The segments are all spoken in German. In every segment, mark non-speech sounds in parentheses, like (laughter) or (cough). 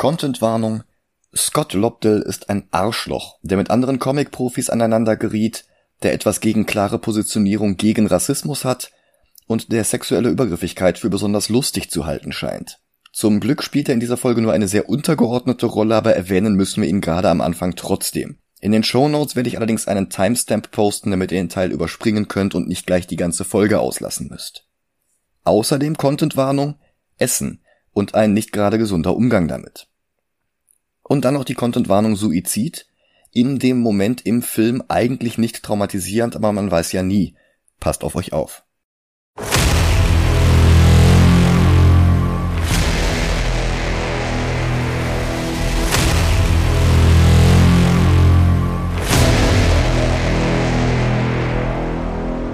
Contentwarnung. Scott Lobdell ist ein Arschloch, der mit anderen Comic-Profis aneinander geriet, der etwas gegen klare Positionierung gegen Rassismus hat und der sexuelle Übergriffigkeit für besonders lustig zu halten scheint. Zum Glück spielt er in dieser Folge nur eine sehr untergeordnete Rolle, aber erwähnen müssen wir ihn gerade am Anfang trotzdem. In den Show Notes werde ich allerdings einen Timestamp posten, damit ihr den Teil überspringen könnt und nicht gleich die ganze Folge auslassen müsst. Außerdem Contentwarnung, Essen und ein nicht gerade gesunder Umgang damit. Und dann noch die Contentwarnung Suizid. In dem Moment im Film eigentlich nicht traumatisierend, aber man weiß ja nie. Passt auf euch auf.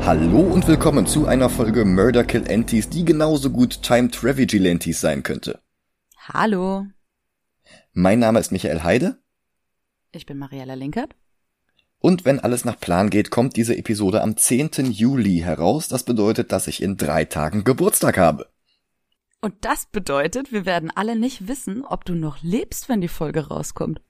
Hallo und willkommen zu einer Folge Murder Kill Antis, die genauso gut Time Travel Vigilantes sein könnte. Hallo. Mein Name ist Michael Heide. Ich bin Mariella Linkert. Und wenn alles nach Plan geht, kommt diese Episode am 10. Juli heraus. Das bedeutet, dass ich in drei Tagen Geburtstag habe. Und das bedeutet, wir werden alle nicht wissen, ob du noch lebst, wenn die Folge rauskommt.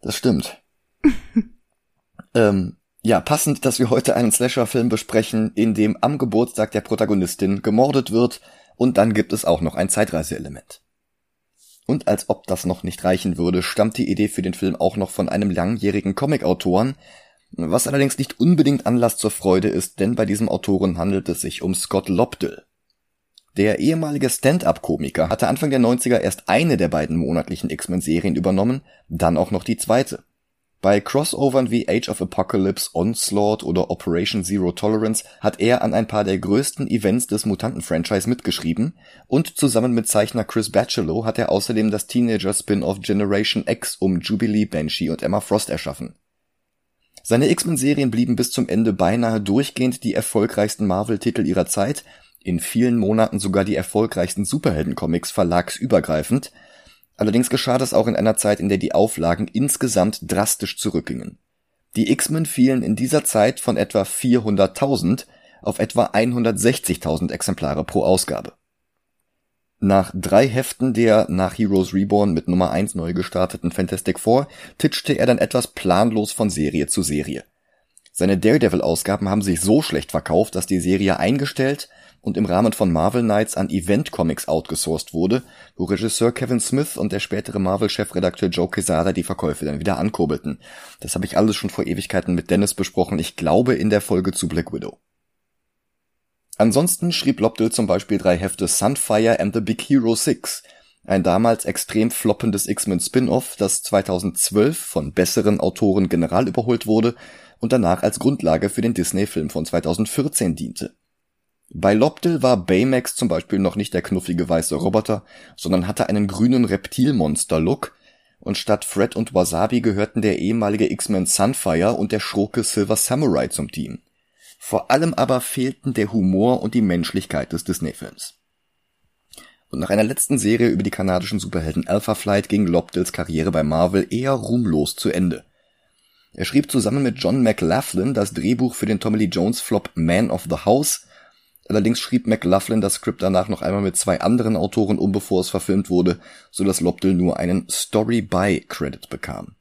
Das stimmt. (laughs) ähm, ja, passend, dass wir heute einen Slasher-Film besprechen, in dem am Geburtstag der Protagonistin gemordet wird und dann gibt es auch noch ein Zeitreiseelement. Und als ob das noch nicht reichen würde, stammt die Idee für den Film auch noch von einem langjährigen Comicautoren, was allerdings nicht unbedingt Anlass zur Freude ist, denn bei diesem Autoren handelt es sich um Scott Lobdell. Der ehemalige Stand-up-Komiker hatte Anfang der 90er erst eine der beiden monatlichen X-Men-Serien übernommen, dann auch noch die zweite. Bei Crossovern wie Age of Apocalypse, Onslaught oder Operation Zero Tolerance hat er an ein paar der größten Events des Mutanten-Franchise mitgeschrieben und zusammen mit Zeichner Chris Bachalo hat er außerdem das Teenager-Spin-off Generation X um Jubilee, Banshee und Emma Frost erschaffen. Seine X-Men-Serien blieben bis zum Ende beinahe durchgehend die erfolgreichsten Marvel-Titel ihrer Zeit, in vielen Monaten sogar die erfolgreichsten Superhelden-Comics verlagsübergreifend Allerdings geschah das auch in einer Zeit, in der die Auflagen insgesamt drastisch zurückgingen. Die X-Men fielen in dieser Zeit von etwa 400.000 auf etwa 160.000 Exemplare pro Ausgabe. Nach drei Heften der nach Heroes Reborn mit Nummer 1 neu gestarteten Fantastic Four titschte er dann etwas planlos von Serie zu Serie. Seine Daredevil-Ausgaben haben sich so schlecht verkauft, dass die Serie eingestellt und im Rahmen von Marvel Knights an Event Comics outgesourced wurde, wo Regisseur Kevin Smith und der spätere Marvel-Chefredakteur Joe Quesada die Verkäufe dann wieder ankurbelten. Das habe ich alles schon vor Ewigkeiten mit Dennis besprochen, ich glaube in der Folge zu Black Widow. Ansonsten schrieb Lobdell zum Beispiel drei Hefte Sunfire and the Big Hero 6, ein damals extrem floppendes X-Men Spin-off, das 2012 von besseren Autoren general überholt wurde und danach als Grundlage für den Disney-Film von 2014 diente. Bei Lobdell war Baymax zum Beispiel noch nicht der knuffige weiße Roboter, sondern hatte einen grünen Reptilmonster-Look und statt Fred und Wasabi gehörten der ehemalige X-Men Sunfire und der Schurke Silver Samurai zum Team. Vor allem aber fehlten der Humor und die Menschlichkeit des Disney-Films. Und nach einer letzten Serie über die kanadischen Superhelden Alpha Flight ging Lobdells Karriere bei Marvel eher ruhmlos zu Ende. Er schrieb zusammen mit John McLaughlin das Drehbuch für den Tommy Lee Jones Flop Man of the House Allerdings schrieb McLaughlin das Skript danach noch einmal mit zwei anderen Autoren um, bevor es verfilmt wurde, so dass Lobdell nur einen Story-by-Credit bekam.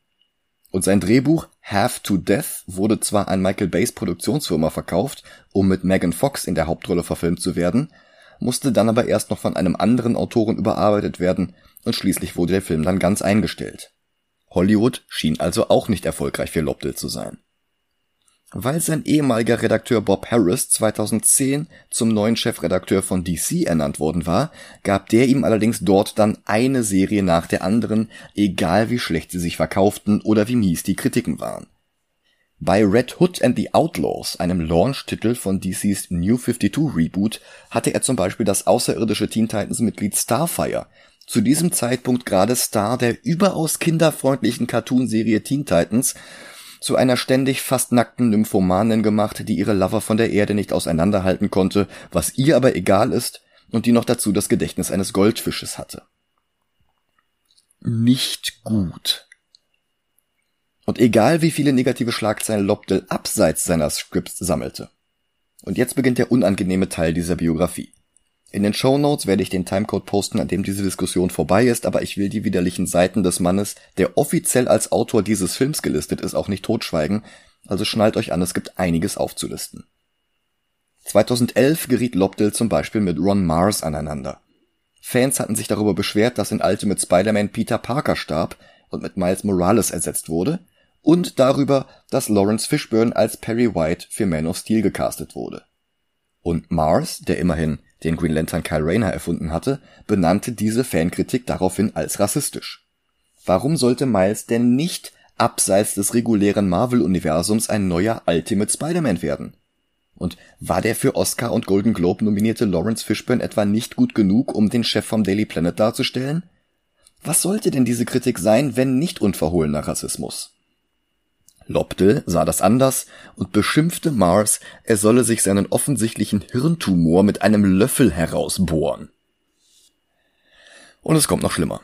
Und sein Drehbuch Half to Death wurde zwar an Michael Bays Produktionsfirma verkauft, um mit Megan Fox in der Hauptrolle verfilmt zu werden, musste dann aber erst noch von einem anderen Autoren überarbeitet werden und schließlich wurde der Film dann ganz eingestellt. Hollywood schien also auch nicht erfolgreich für Lobdell zu sein. Weil sein ehemaliger Redakteur Bob Harris 2010 zum neuen Chefredakteur von DC ernannt worden war, gab der ihm allerdings dort dann eine Serie nach der anderen, egal wie schlecht sie sich verkauften oder wie mies die Kritiken waren. Bei Red Hood and the Outlaws, einem Launch-Titel von DCs New 52 Reboot, hatte er zum Beispiel das außerirdische Teen Titans Mitglied Starfire, zu diesem Zeitpunkt gerade Star der überaus kinderfreundlichen Cartoonserie Teen Titans zu einer ständig fast nackten Nymphomanin gemacht, die ihre Lover von der Erde nicht auseinanderhalten konnte, was ihr aber egal ist und die noch dazu das Gedächtnis eines Goldfisches hatte. Nicht gut. Und egal wie viele negative Schlagzeilen Lobdell abseits seiner Scripts sammelte. Und jetzt beginnt der unangenehme Teil dieser Biografie. In den Show Notes werde ich den Timecode posten, an dem diese Diskussion vorbei ist, aber ich will die widerlichen Seiten des Mannes, der offiziell als Autor dieses Films gelistet ist, auch nicht totschweigen, also schnallt euch an, es gibt einiges aufzulisten. 2011 geriet Lobdell zum Beispiel mit Ron Mars aneinander. Fans hatten sich darüber beschwert, dass in Ultimate Spider-Man Peter Parker starb und mit Miles Morales ersetzt wurde, und darüber, dass Lawrence Fishburne als Perry White für Man of Steel gecastet wurde. Und Mars, der immerhin den Green Lantern Kyle Rayner erfunden hatte, benannte diese Fankritik daraufhin als rassistisch. Warum sollte Miles denn nicht abseits des regulären Marvel-Universums ein neuer Ultimate Spider-Man werden? Und war der für Oscar und Golden Globe nominierte Lawrence Fishburne etwa nicht gut genug, um den Chef vom Daily Planet darzustellen? Was sollte denn diese Kritik sein, wenn nicht unverhohlener Rassismus? Lobdell sah das anders und beschimpfte Mars, er solle sich seinen offensichtlichen Hirntumor mit einem Löffel herausbohren. Und es kommt noch schlimmer.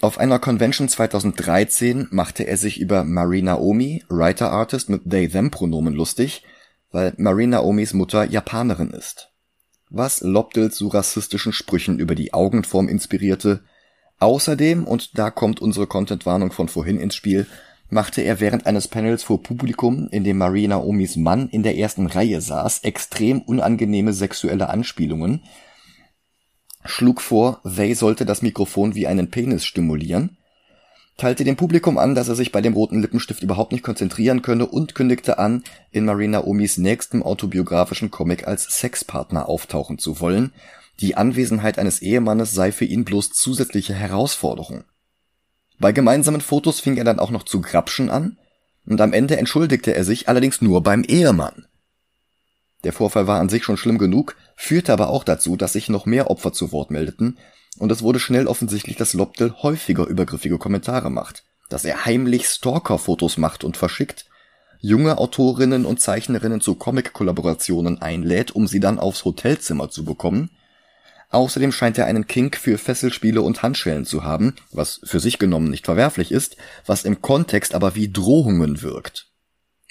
Auf einer Convention 2013 machte er sich über Marie Naomi, Writer-Artist mit They-Them-Pronomen lustig, weil Marie Naomis Mutter Japanerin ist. Was Lobdell zu rassistischen Sprüchen über die Augenform inspirierte. Außerdem, und da kommt unsere Contentwarnung von vorhin ins Spiel, machte er während eines Panels vor Publikum, in dem Marie Naomis Mann in der ersten Reihe saß, extrem unangenehme sexuelle Anspielungen, schlug vor, Way sollte das Mikrofon wie einen Penis stimulieren, teilte dem Publikum an, dass er sich bei dem roten Lippenstift überhaupt nicht konzentrieren könne und kündigte an, in Marie Naomis nächstem autobiografischen Comic als Sexpartner auftauchen zu wollen. Die Anwesenheit eines Ehemannes sei für ihn bloß zusätzliche Herausforderung. Bei gemeinsamen Fotos fing er dann auch noch zu grapschen an und am Ende entschuldigte er sich allerdings nur beim Ehemann. Der Vorfall war an sich schon schlimm genug, führte aber auch dazu, dass sich noch mehr Opfer zu Wort meldeten und es wurde schnell offensichtlich, dass Lobdell häufiger übergriffige Kommentare macht, dass er heimlich Stalker-Fotos macht und verschickt, junge Autorinnen und Zeichnerinnen zu Comic-Kollaborationen einlädt, um sie dann aufs Hotelzimmer zu bekommen Außerdem scheint er einen Kink für Fesselspiele und Handschellen zu haben, was für sich genommen nicht verwerflich ist, was im Kontext aber wie Drohungen wirkt.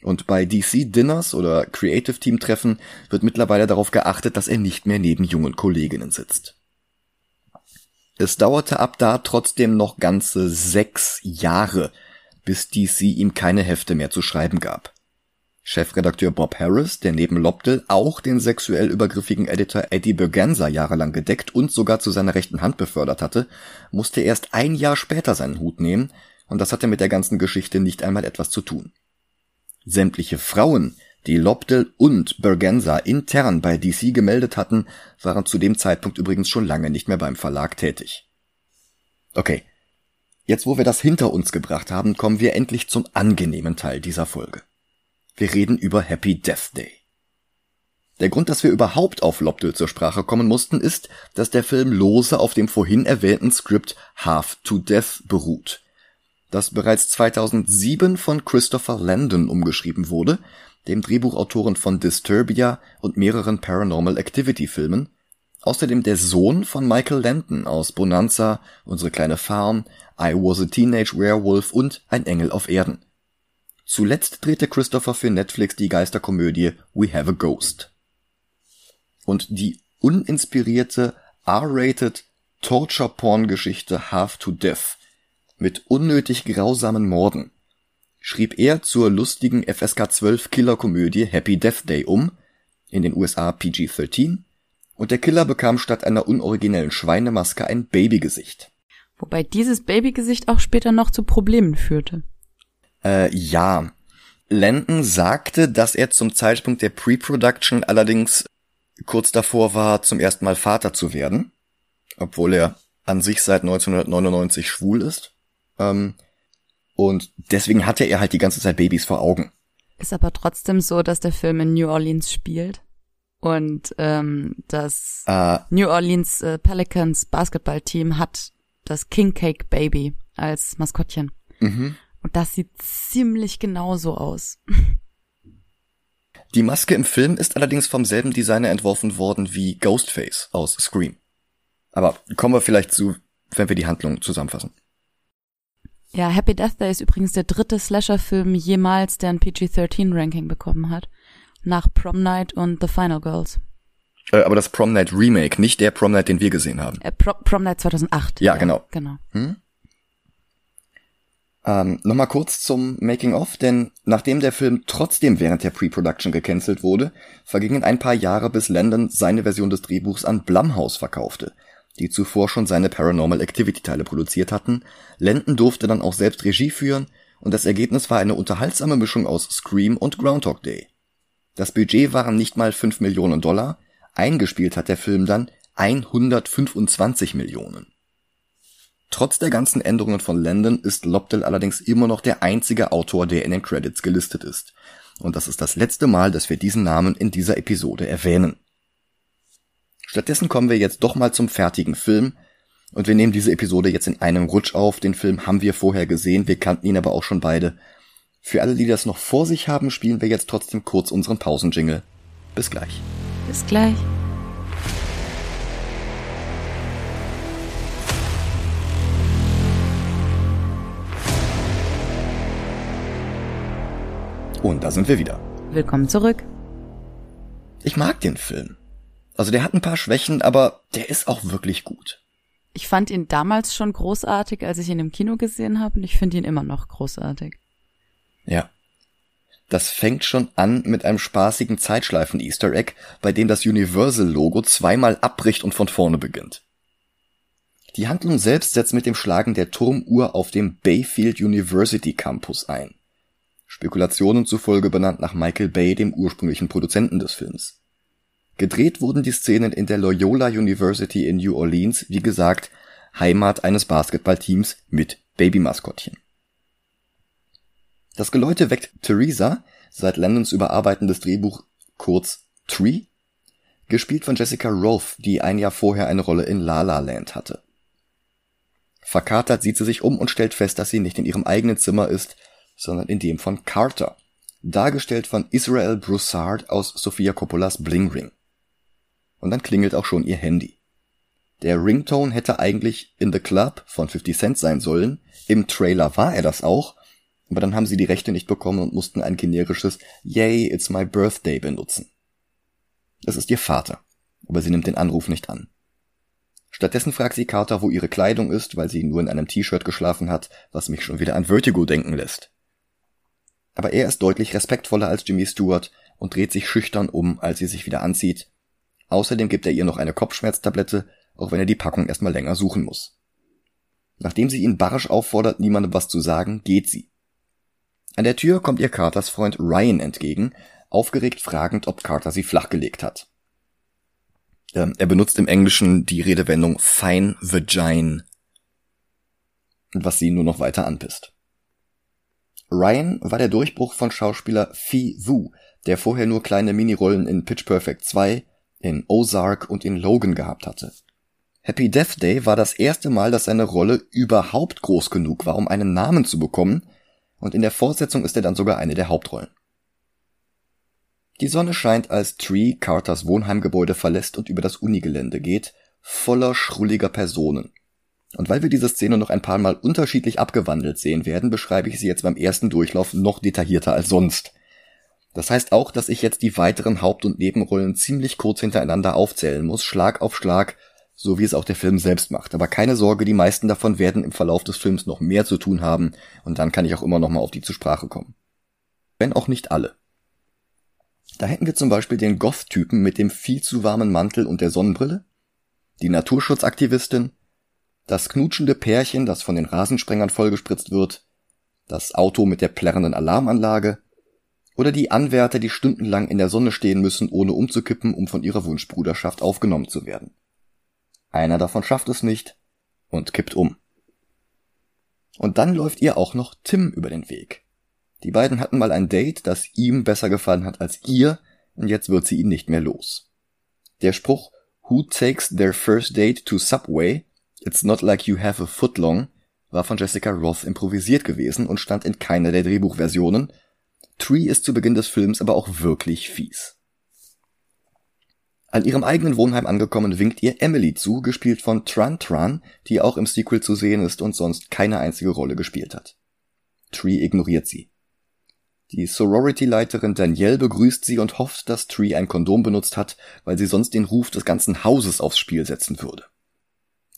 Und bei DC Dinners oder Creative Team Treffen wird mittlerweile darauf geachtet, dass er nicht mehr neben jungen Kolleginnen sitzt. Es dauerte ab da trotzdem noch ganze sechs Jahre, bis DC ihm keine Hefte mehr zu schreiben gab. Chefredakteur Bob Harris, der neben Lobdell auch den sexuell übergriffigen Editor Eddie Berganza jahrelang gedeckt und sogar zu seiner rechten Hand befördert hatte, musste erst ein Jahr später seinen Hut nehmen, und das hatte mit der ganzen Geschichte nicht einmal etwas zu tun. Sämtliche Frauen, die Lobdell und Berganza intern bei DC gemeldet hatten, waren zu dem Zeitpunkt übrigens schon lange nicht mehr beim Verlag tätig. Okay, jetzt wo wir das hinter uns gebracht haben, kommen wir endlich zum angenehmen Teil dieser Folge. Wir reden über Happy Death Day. Der Grund, dass wir überhaupt auf Lobdell zur Sprache kommen mussten, ist, dass der Film lose auf dem vorhin erwähnten Skript Half to Death beruht, das bereits 2007 von Christopher Landon umgeschrieben wurde, dem Drehbuchautoren von Disturbia und mehreren Paranormal Activity Filmen, außerdem der Sohn von Michael Landon aus Bonanza, Unsere kleine Farm, I Was a Teenage Werewolf und Ein Engel auf Erden. Zuletzt drehte Christopher für Netflix die Geisterkomödie We Have a Ghost. Und die uninspirierte R-rated Torture-Porn-Geschichte Half to Death mit unnötig grausamen Morden schrieb er zur lustigen FSK 12 Killerkomödie Happy Death Day um, in den USA PG-13, und der Killer bekam statt einer unoriginellen Schweinemaske ein Babygesicht. Wobei dieses Babygesicht auch später noch zu Problemen führte. Äh, ja. Landon sagte, dass er zum Zeitpunkt der Pre-Production allerdings kurz davor war, zum ersten Mal Vater zu werden, obwohl er an sich seit 1999 schwul ist. Ähm, und deswegen hatte er halt die ganze Zeit Babys vor Augen. Ist aber trotzdem so, dass der Film in New Orleans spielt und ähm, das äh, New Orleans äh, Pelicans Basketballteam hat das King Cake Baby als Maskottchen. Mhm. Und das sieht ziemlich genauso aus. Die Maske im Film ist allerdings vom selben Designer entworfen worden wie Ghostface aus Scream. Aber kommen wir vielleicht zu, wenn wir die Handlung zusammenfassen. Ja, Happy Death Day ist übrigens der dritte Slasher-Film jemals, der ein PG-13-Ranking bekommen hat. Nach Prom Night und The Final Girls. Äh, aber das Prom Night Remake, nicht der Prom Night, den wir gesehen haben. Äh, Pro Prom Night 2008. Ja, ja genau. Genau. Hm? Ähm, Nochmal kurz zum Making-of, denn nachdem der Film trotzdem während der Pre-Production gecancelt wurde, vergingen ein paar Jahre, bis Landon seine Version des Drehbuchs an Blumhouse verkaufte, die zuvor schon seine Paranormal Activity-Teile produziert hatten. Landon durfte dann auch selbst Regie führen und das Ergebnis war eine unterhaltsame Mischung aus Scream und Groundhog Day. Das Budget waren nicht mal 5 Millionen Dollar, eingespielt hat der Film dann 125 Millionen. Trotz der ganzen Änderungen von Landon ist Lobdell allerdings immer noch der einzige Autor, der in den Credits gelistet ist. Und das ist das letzte Mal, dass wir diesen Namen in dieser Episode erwähnen. Stattdessen kommen wir jetzt doch mal zum fertigen Film. Und wir nehmen diese Episode jetzt in einem Rutsch auf. Den Film haben wir vorher gesehen, wir kannten ihn aber auch schon beide. Für alle, die das noch vor sich haben, spielen wir jetzt trotzdem kurz unseren Pausenjingle. Bis gleich. Bis gleich. Und da sind wir wieder. Willkommen zurück. Ich mag den Film. Also der hat ein paar Schwächen, aber der ist auch wirklich gut. Ich fand ihn damals schon großartig, als ich ihn im Kino gesehen habe, und ich finde ihn immer noch großartig. Ja. Das fängt schon an mit einem spaßigen Zeitschleifen-Easter Egg, bei dem das Universal-Logo zweimal abbricht und von vorne beginnt. Die Handlung selbst setzt mit dem Schlagen der Turmuhr auf dem Bayfield University Campus ein. Spekulationen zufolge benannt nach Michael Bay, dem ursprünglichen Produzenten des Films. Gedreht wurden die Szenen in der Loyola University in New Orleans, wie gesagt, Heimat eines Basketballteams mit Babymaskottchen. Das Geläute weckt Theresa, seit Landons überarbeitendes Drehbuch kurz Tree, gespielt von Jessica Rolfe, die ein Jahr vorher eine Rolle in La La Land hatte. Verkatert sieht sie sich um und stellt fest, dass sie nicht in ihrem eigenen Zimmer ist, sondern in dem von Carter, dargestellt von Israel Broussard aus Sofia Coppolas Bling Ring. Und dann klingelt auch schon ihr Handy. Der Ringtone hätte eigentlich In the Club von 50 Cent sein sollen, im Trailer war er das auch, aber dann haben sie die Rechte nicht bekommen und mussten ein generisches Yay, it's my birthday benutzen. Es ist ihr Vater, aber sie nimmt den Anruf nicht an. Stattdessen fragt sie Carter, wo ihre Kleidung ist, weil sie nur in einem T-Shirt geschlafen hat, was mich schon wieder an Vertigo denken lässt aber er ist deutlich respektvoller als Jimmy Stewart und dreht sich schüchtern um, als sie sich wieder anzieht. Außerdem gibt er ihr noch eine Kopfschmerztablette, auch wenn er die Packung erstmal länger suchen muss. Nachdem sie ihn barsch auffordert, niemandem was zu sagen, geht sie. An der Tür kommt ihr Carters Freund Ryan entgegen, aufgeregt fragend, ob Carter sie flachgelegt hat. Ähm, er benutzt im Englischen die Redewendung fine vagine, was sie nur noch weiter anpisst. Ryan war der Durchbruch von Schauspieler Fee Wu, der vorher nur kleine Minirollen in Pitch Perfect 2, in Ozark und in Logan gehabt hatte. Happy Death Day war das erste Mal, dass seine Rolle überhaupt groß genug war, um einen Namen zu bekommen, und in der Fortsetzung ist er dann sogar eine der Hauptrollen. Die Sonne scheint, als Tree Carters Wohnheimgebäude verlässt und über das Unigelände geht, voller schrulliger Personen. Und weil wir diese Szene noch ein paar Mal unterschiedlich abgewandelt sehen werden, beschreibe ich sie jetzt beim ersten Durchlauf noch detaillierter als sonst. Das heißt auch, dass ich jetzt die weiteren Haupt- und Nebenrollen ziemlich kurz hintereinander aufzählen muss, Schlag auf Schlag, so wie es auch der Film selbst macht. Aber keine Sorge, die meisten davon werden im Verlauf des Films noch mehr zu tun haben und dann kann ich auch immer noch mal auf die zu Sprache kommen. Wenn auch nicht alle. Da hätten wir zum Beispiel den Goth-Typen mit dem viel zu warmen Mantel und der Sonnenbrille, die Naturschutzaktivistin, das knutschende Pärchen, das von den Rasensprengern vollgespritzt wird, das Auto mit der plärrenden Alarmanlage oder die Anwärter, die stundenlang in der Sonne stehen müssen, ohne umzukippen, um von ihrer Wunschbruderschaft aufgenommen zu werden. Einer davon schafft es nicht und kippt um. Und dann läuft ihr auch noch Tim über den Weg. Die beiden hatten mal ein Date, das ihm besser gefallen hat als ihr, und jetzt wird sie ihn nicht mehr los. Der Spruch Who takes their first date to Subway It's Not Like You Have a Foot Long war von Jessica Roth improvisiert gewesen und stand in keiner der Drehbuchversionen. Tree ist zu Beginn des Films aber auch wirklich fies. An ihrem eigenen Wohnheim angekommen winkt ihr Emily zu, gespielt von Tran Tran, die auch im Sequel zu sehen ist und sonst keine einzige Rolle gespielt hat. Tree ignoriert sie. Die Sorority-Leiterin Danielle begrüßt sie und hofft, dass Tree ein Kondom benutzt hat, weil sie sonst den Ruf des ganzen Hauses aufs Spiel setzen würde.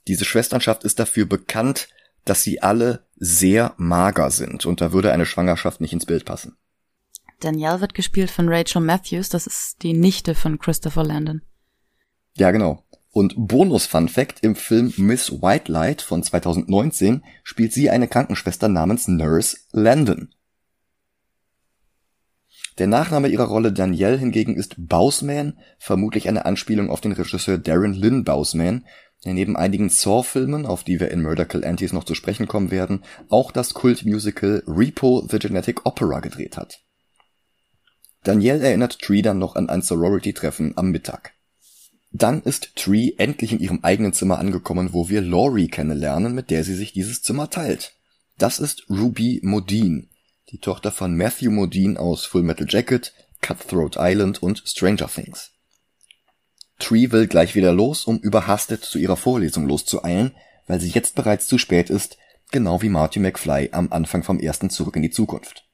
Diese Schwesternschaft ist dafür bekannt, dass sie alle sehr mager sind und da würde eine Schwangerschaft nicht ins Bild passen. Danielle wird gespielt von Rachel Matthews, das ist die Nichte von Christopher Landon. Ja, genau. Und Bonus-Fun Fact, im Film Miss White Light von 2019 spielt sie eine Krankenschwester namens Nurse Landon. Der Nachname ihrer Rolle Danielle hingegen ist Bausman, vermutlich eine Anspielung auf den Regisseur Darren Lynn Bausman, neben einigen Saw-Filmen, auf die wir in Murder Kill Antis noch zu sprechen kommen werden, auch das Kultmusical Repo the Genetic Opera gedreht hat. Danielle erinnert Tree dann noch an ein Sorority-Treffen am Mittag. Dann ist Tree endlich in ihrem eigenen Zimmer angekommen, wo wir Laurie kennenlernen, mit der sie sich dieses Zimmer teilt. Das ist Ruby Modine, die Tochter von Matthew Modine aus Full Metal Jacket, Cutthroat Island und Stranger Things. Tree will gleich wieder los, um überhastet zu ihrer Vorlesung loszueilen, weil sie jetzt bereits zu spät ist, genau wie Marty McFly am Anfang vom ersten Zurück in die Zukunft.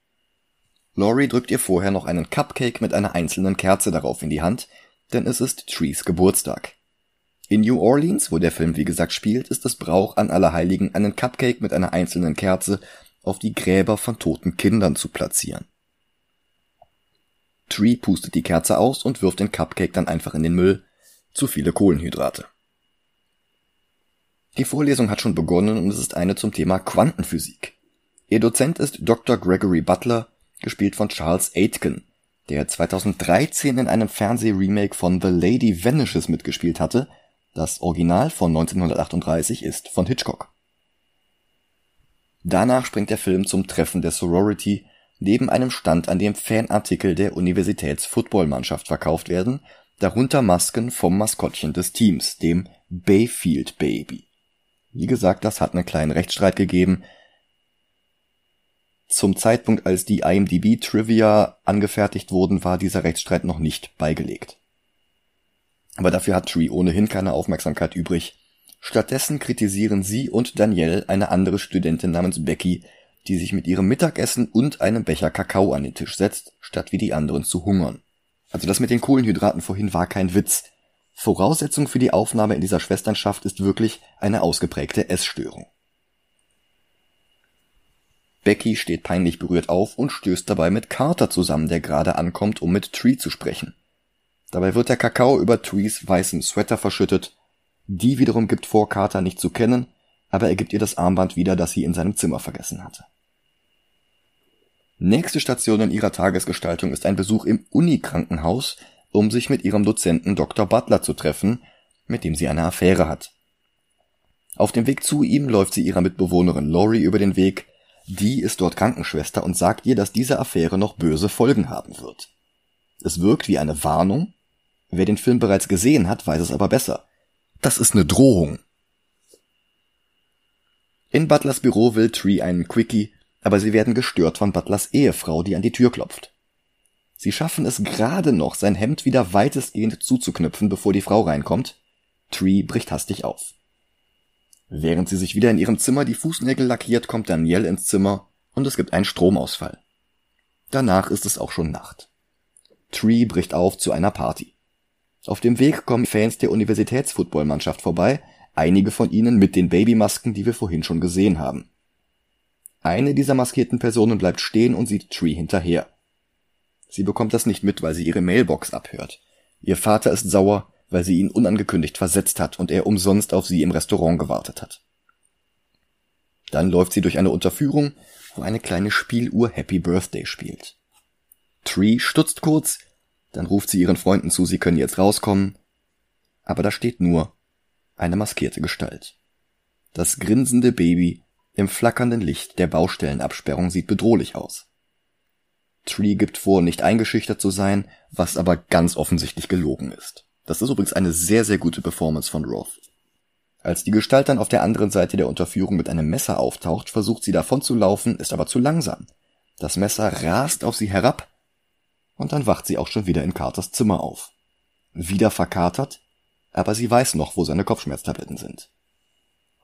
Laurie drückt ihr vorher noch einen Cupcake mit einer einzelnen Kerze darauf in die Hand, denn es ist Trees Geburtstag. In New Orleans, wo der Film wie gesagt spielt, ist es Brauch an Allerheiligen einen Cupcake mit einer einzelnen Kerze auf die Gräber von toten Kindern zu platzieren. Tree pustet die Kerze aus und wirft den Cupcake dann einfach in den Müll. Zu viele Kohlenhydrate. Die Vorlesung hat schon begonnen und es ist eine zum Thema Quantenphysik. Ihr Dozent ist Dr. Gregory Butler, gespielt von Charles Aitken, der 2013 in einem Fernsehremake von The Lady Vanishes mitgespielt hatte. Das Original von 1938 ist von Hitchcock. Danach springt der Film zum Treffen der Sorority neben einem Stand, an dem Fanartikel der Universitäts-Footballmannschaft verkauft werden, darunter Masken vom Maskottchen des Teams, dem Bayfield Baby. Wie gesagt, das hat einen kleinen Rechtsstreit gegeben, zum Zeitpunkt, als die IMDb Trivia angefertigt wurden, war dieser Rechtsstreit noch nicht beigelegt. Aber dafür hat Tree ohnehin keine Aufmerksamkeit übrig. Stattdessen kritisieren sie und Danielle eine andere Studentin namens Becky, die sich mit ihrem Mittagessen und einem Becher Kakao an den Tisch setzt, statt wie die anderen zu hungern. Also das mit den Kohlenhydraten vorhin war kein Witz. Voraussetzung für die Aufnahme in dieser Schwesternschaft ist wirklich eine ausgeprägte Essstörung. Becky steht peinlich berührt auf und stößt dabei mit Carter zusammen, der gerade ankommt, um mit Tree zu sprechen. Dabei wird der Kakao über Trees weißem Sweater verschüttet. Die wiederum gibt vor, Carter nicht zu kennen, aber er gibt ihr das Armband wieder, das sie in seinem Zimmer vergessen hatte. Nächste Station in ihrer Tagesgestaltung ist ein Besuch im Unikrankenhaus, um sich mit ihrem Dozenten Dr. Butler zu treffen, mit dem sie eine Affäre hat. Auf dem Weg zu ihm läuft sie ihrer Mitbewohnerin Laurie über den Weg, die ist dort Krankenschwester und sagt ihr, dass diese Affäre noch böse Folgen haben wird. Es wirkt wie eine Warnung. Wer den Film bereits gesehen hat, weiß es aber besser. Das ist eine Drohung. In Butlers Büro will Tree einen Quickie, aber sie werden gestört von Butlers Ehefrau, die an die Tür klopft. Sie schaffen es gerade noch, sein Hemd wieder weitestgehend zuzuknüpfen, bevor die Frau reinkommt. Tree bricht hastig auf. Während sie sich wieder in ihrem Zimmer die Fußnägel lackiert, kommt Danielle ins Zimmer und es gibt einen Stromausfall. Danach ist es auch schon Nacht. Tree bricht auf zu einer Party. Auf dem Weg kommen Fans der Universitätsfootballmannschaft vorbei, einige von ihnen mit den Babymasken, die wir vorhin schon gesehen haben. Eine dieser maskierten Personen bleibt stehen und sieht Tree hinterher. Sie bekommt das nicht mit, weil sie ihre Mailbox abhört. Ihr Vater ist sauer, weil sie ihn unangekündigt versetzt hat und er umsonst auf sie im Restaurant gewartet hat. Dann läuft sie durch eine Unterführung, wo eine kleine Spieluhr Happy Birthday spielt. Tree stutzt kurz, dann ruft sie ihren Freunden zu, sie können jetzt rauskommen, aber da steht nur eine maskierte Gestalt. Das grinsende Baby im flackernden Licht der Baustellenabsperrung sieht bedrohlich aus. Tree gibt vor, nicht eingeschüchtert zu sein, was aber ganz offensichtlich gelogen ist. Das ist übrigens eine sehr, sehr gute Performance von Roth. Als die Gestalt dann auf der anderen Seite der Unterführung mit einem Messer auftaucht, versucht sie davon zu laufen, ist aber zu langsam. Das Messer rast auf sie herab und dann wacht sie auch schon wieder in Carters Zimmer auf. Wieder verkatert, aber sie weiß noch, wo seine Kopfschmerztabletten sind.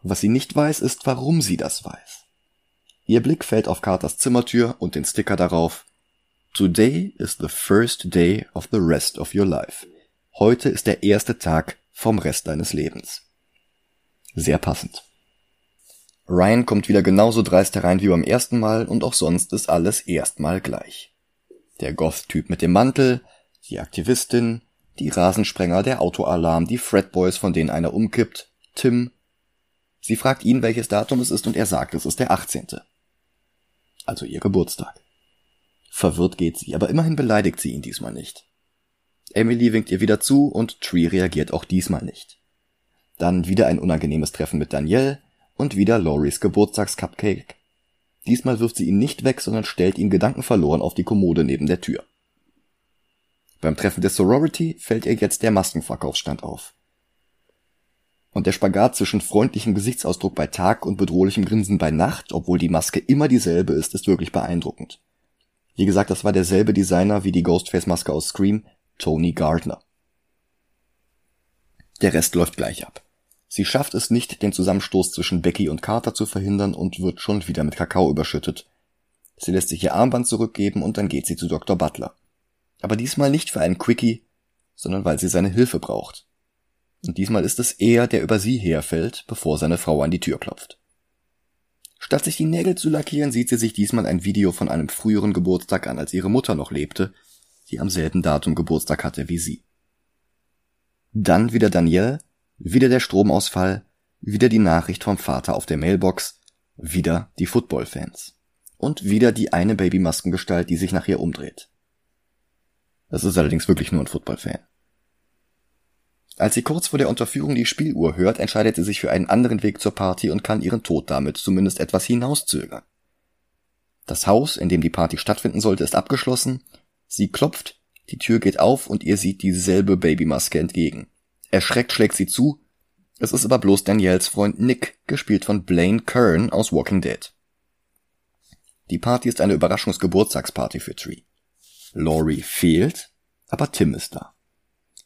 Was sie nicht weiß, ist, warum sie das weiß. Ihr Blick fällt auf Carters Zimmertür und den Sticker darauf Today is the first day of the rest of your life. Heute ist der erste Tag vom Rest deines Lebens. Sehr passend. Ryan kommt wieder genauso dreist herein wie beim ersten Mal und auch sonst ist alles erstmal gleich. Der Goth-Typ mit dem Mantel, die Aktivistin, die Rasensprenger, der Autoalarm, die Fredboys, von denen einer umkippt, Tim. Sie fragt ihn, welches Datum es ist und er sagt, es ist der 18. Also ihr Geburtstag. Verwirrt geht sie, aber immerhin beleidigt sie ihn diesmal nicht. Emily winkt ihr wieder zu und Tree reagiert auch diesmal nicht. Dann wieder ein unangenehmes Treffen mit Danielle und wieder Loris Geburtstagscupcake. Diesmal wirft sie ihn nicht weg, sondern stellt ihn gedankenverloren auf die Kommode neben der Tür. Beim Treffen der Sorority fällt ihr jetzt der Maskenverkaufsstand auf. Und der Spagat zwischen freundlichem Gesichtsausdruck bei Tag und bedrohlichem Grinsen bei Nacht, obwohl die Maske immer dieselbe ist, ist wirklich beeindruckend. Wie gesagt, das war derselbe Designer wie die Ghostface-Maske aus Scream, Tony Gardner. Der Rest läuft gleich ab. Sie schafft es nicht, den Zusammenstoß zwischen Becky und Carter zu verhindern und wird schon wieder mit Kakao überschüttet. Sie lässt sich ihr Armband zurückgeben und dann geht sie zu Dr. Butler. Aber diesmal nicht für einen Quickie, sondern weil sie seine Hilfe braucht. Und diesmal ist es er, der über sie herfällt, bevor seine Frau an die Tür klopft. Statt sich die Nägel zu lackieren, sieht sie sich diesmal ein Video von einem früheren Geburtstag an, als ihre Mutter noch lebte, die am selben Datum Geburtstag hatte wie sie. Dann wieder Danielle, wieder der Stromausfall, wieder die Nachricht vom Vater auf der Mailbox, wieder die Footballfans. Und wieder die eine Babymaskengestalt, die sich nach ihr umdreht. Das ist allerdings wirklich nur ein Footballfan. Als sie kurz vor der Unterführung die Spieluhr hört, entscheidet sie sich für einen anderen Weg zur Party und kann ihren Tod damit zumindest etwas hinauszögern. Das Haus, in dem die Party stattfinden sollte, ist abgeschlossen Sie klopft, die Tür geht auf und ihr sieht dieselbe Babymaske entgegen. Erschreckt schlägt sie zu, es ist aber bloß Daniels Freund Nick, gespielt von Blaine Kern aus Walking Dead. Die Party ist eine Überraschungsgeburtstagsparty für Tree. Laurie fehlt, aber Tim ist da.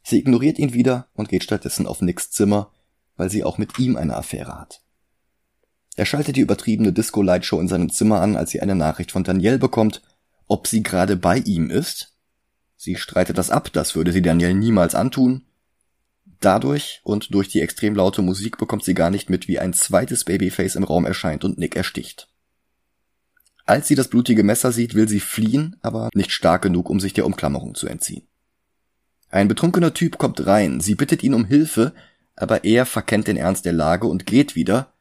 Sie ignoriert ihn wieder und geht stattdessen auf Nicks Zimmer, weil sie auch mit ihm eine Affäre hat. Er schaltet die übertriebene Disco-Lightshow in seinem Zimmer an, als sie eine Nachricht von Danielle bekommt ob sie gerade bei ihm ist. Sie streitet das ab, das würde sie Danielle niemals antun. Dadurch und durch die extrem laute Musik bekommt sie gar nicht mit, wie ein zweites Babyface im Raum erscheint und Nick ersticht. Als sie das blutige Messer sieht, will sie fliehen, aber nicht stark genug, um sich der Umklammerung zu entziehen. Ein betrunkener Typ kommt rein, sie bittet ihn um Hilfe, aber er verkennt den Ernst der Lage und geht wieder,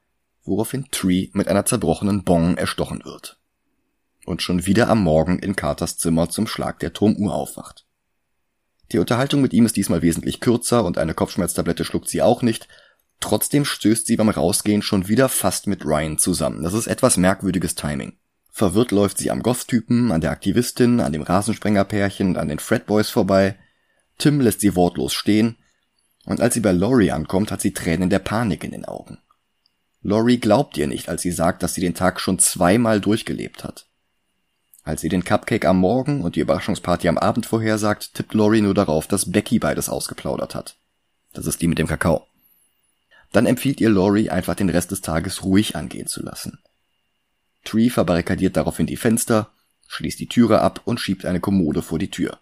woraufhin Tree mit einer zerbrochenen Bong erstochen wird und schon wieder am Morgen in Carters Zimmer zum Schlag der Turmuhr aufwacht. Die Unterhaltung mit ihm ist diesmal wesentlich kürzer und eine Kopfschmerztablette schluckt sie auch nicht. Trotzdem stößt sie beim Rausgehen schon wieder fast mit Ryan zusammen. Das ist etwas merkwürdiges Timing. Verwirrt läuft sie am Goth-Typen, an der Aktivistin, an dem Rasensprengerpärchen und an den Fredboys vorbei. Tim lässt sie wortlos stehen. Und als sie bei Laurie ankommt, hat sie Tränen der Panik in den Augen. Laurie glaubt ihr nicht, als sie sagt, dass sie den Tag schon zweimal durchgelebt hat. Als sie den Cupcake am Morgen und die Überraschungsparty am Abend vorhersagt, tippt Lori nur darauf, dass Becky beides ausgeplaudert hat. Das ist die mit dem Kakao. Dann empfiehlt ihr Lori, einfach den Rest des Tages ruhig angehen zu lassen. Tree verbarrikadiert daraufhin die Fenster, schließt die Türe ab und schiebt eine Kommode vor die Tür.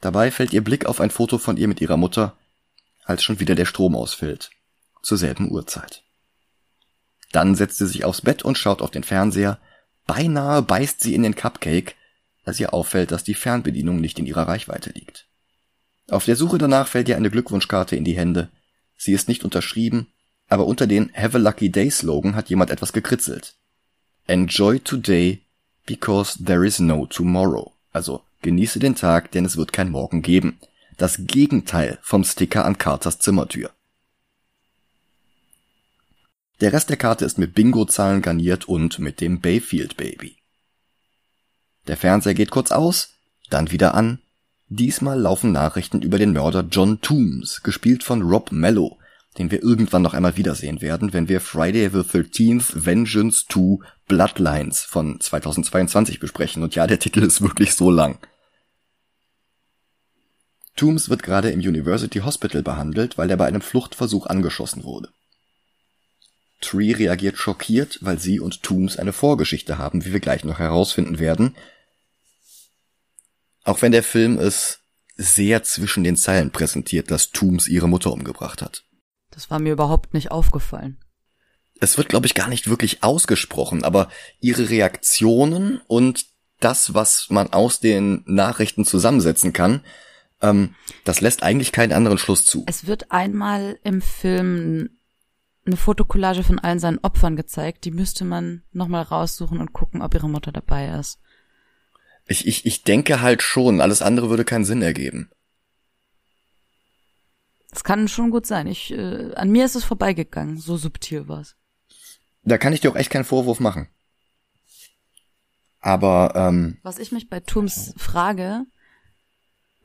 Dabei fällt ihr Blick auf ein Foto von ihr mit ihrer Mutter, als schon wieder der Strom ausfällt. Zur selben Uhrzeit. Dann setzt sie sich aufs Bett und schaut auf den Fernseher, Beinahe beißt sie in den Cupcake, als ihr auffällt, dass die Fernbedienung nicht in ihrer Reichweite liegt. Auf der Suche danach fällt ihr eine Glückwunschkarte in die Hände. Sie ist nicht unterschrieben, aber unter den Have a Lucky Day Slogan hat jemand etwas gekritzelt. Enjoy today because there is no tomorrow. Also genieße den Tag, denn es wird kein Morgen geben. Das Gegenteil vom Sticker an Carters Zimmertür. Der Rest der Karte ist mit Bingo-Zahlen garniert und mit dem Bayfield Baby. Der Fernseher geht kurz aus, dann wieder an. Diesmal laufen Nachrichten über den Mörder John Toombs, gespielt von Rob Mello, den wir irgendwann noch einmal wiedersehen werden, wenn wir Friday the 13th Vengeance 2 Bloodlines von 2022 besprechen. Und ja, der Titel ist wirklich so lang. Toombs wird gerade im University Hospital behandelt, weil er bei einem Fluchtversuch angeschossen wurde. Tree reagiert schockiert, weil sie und Tooms eine Vorgeschichte haben, wie wir gleich noch herausfinden werden. Auch wenn der Film es sehr zwischen den Zeilen präsentiert, dass Tooms ihre Mutter umgebracht hat. Das war mir überhaupt nicht aufgefallen. Es wird, glaube ich, gar nicht wirklich ausgesprochen, aber ihre Reaktionen und das, was man aus den Nachrichten zusammensetzen kann, ähm, das lässt eigentlich keinen anderen Schluss zu. Es wird einmal im Film eine Fotokollage von allen seinen Opfern gezeigt. Die müsste man nochmal raussuchen und gucken, ob ihre Mutter dabei ist. Ich, ich, ich denke halt schon, alles andere würde keinen Sinn ergeben. Das kann schon gut sein. Ich, äh, an mir ist es vorbeigegangen, so subtil war's. Da kann ich dir auch echt keinen Vorwurf machen. Aber ähm, was ich mich bei Tooms frage,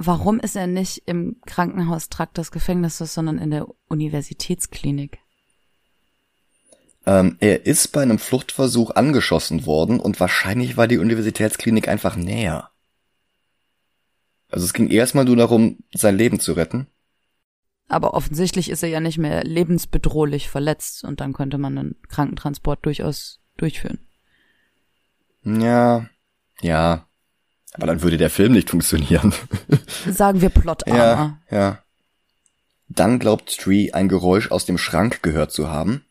warum ist er nicht im Krankenhaustrakt des Gefängnisses, sondern in der Universitätsklinik? Ähm, er ist bei einem Fluchtversuch angeschossen worden und wahrscheinlich war die Universitätsklinik einfach näher. Also es ging erstmal nur darum, sein Leben zu retten. Aber offensichtlich ist er ja nicht mehr lebensbedrohlich verletzt und dann könnte man einen Krankentransport durchaus durchführen. Ja, ja. Aber dann würde der Film nicht funktionieren. (laughs) Sagen wir Plot Ja, ja. Dann glaubt Tree ein Geräusch aus dem Schrank gehört zu haben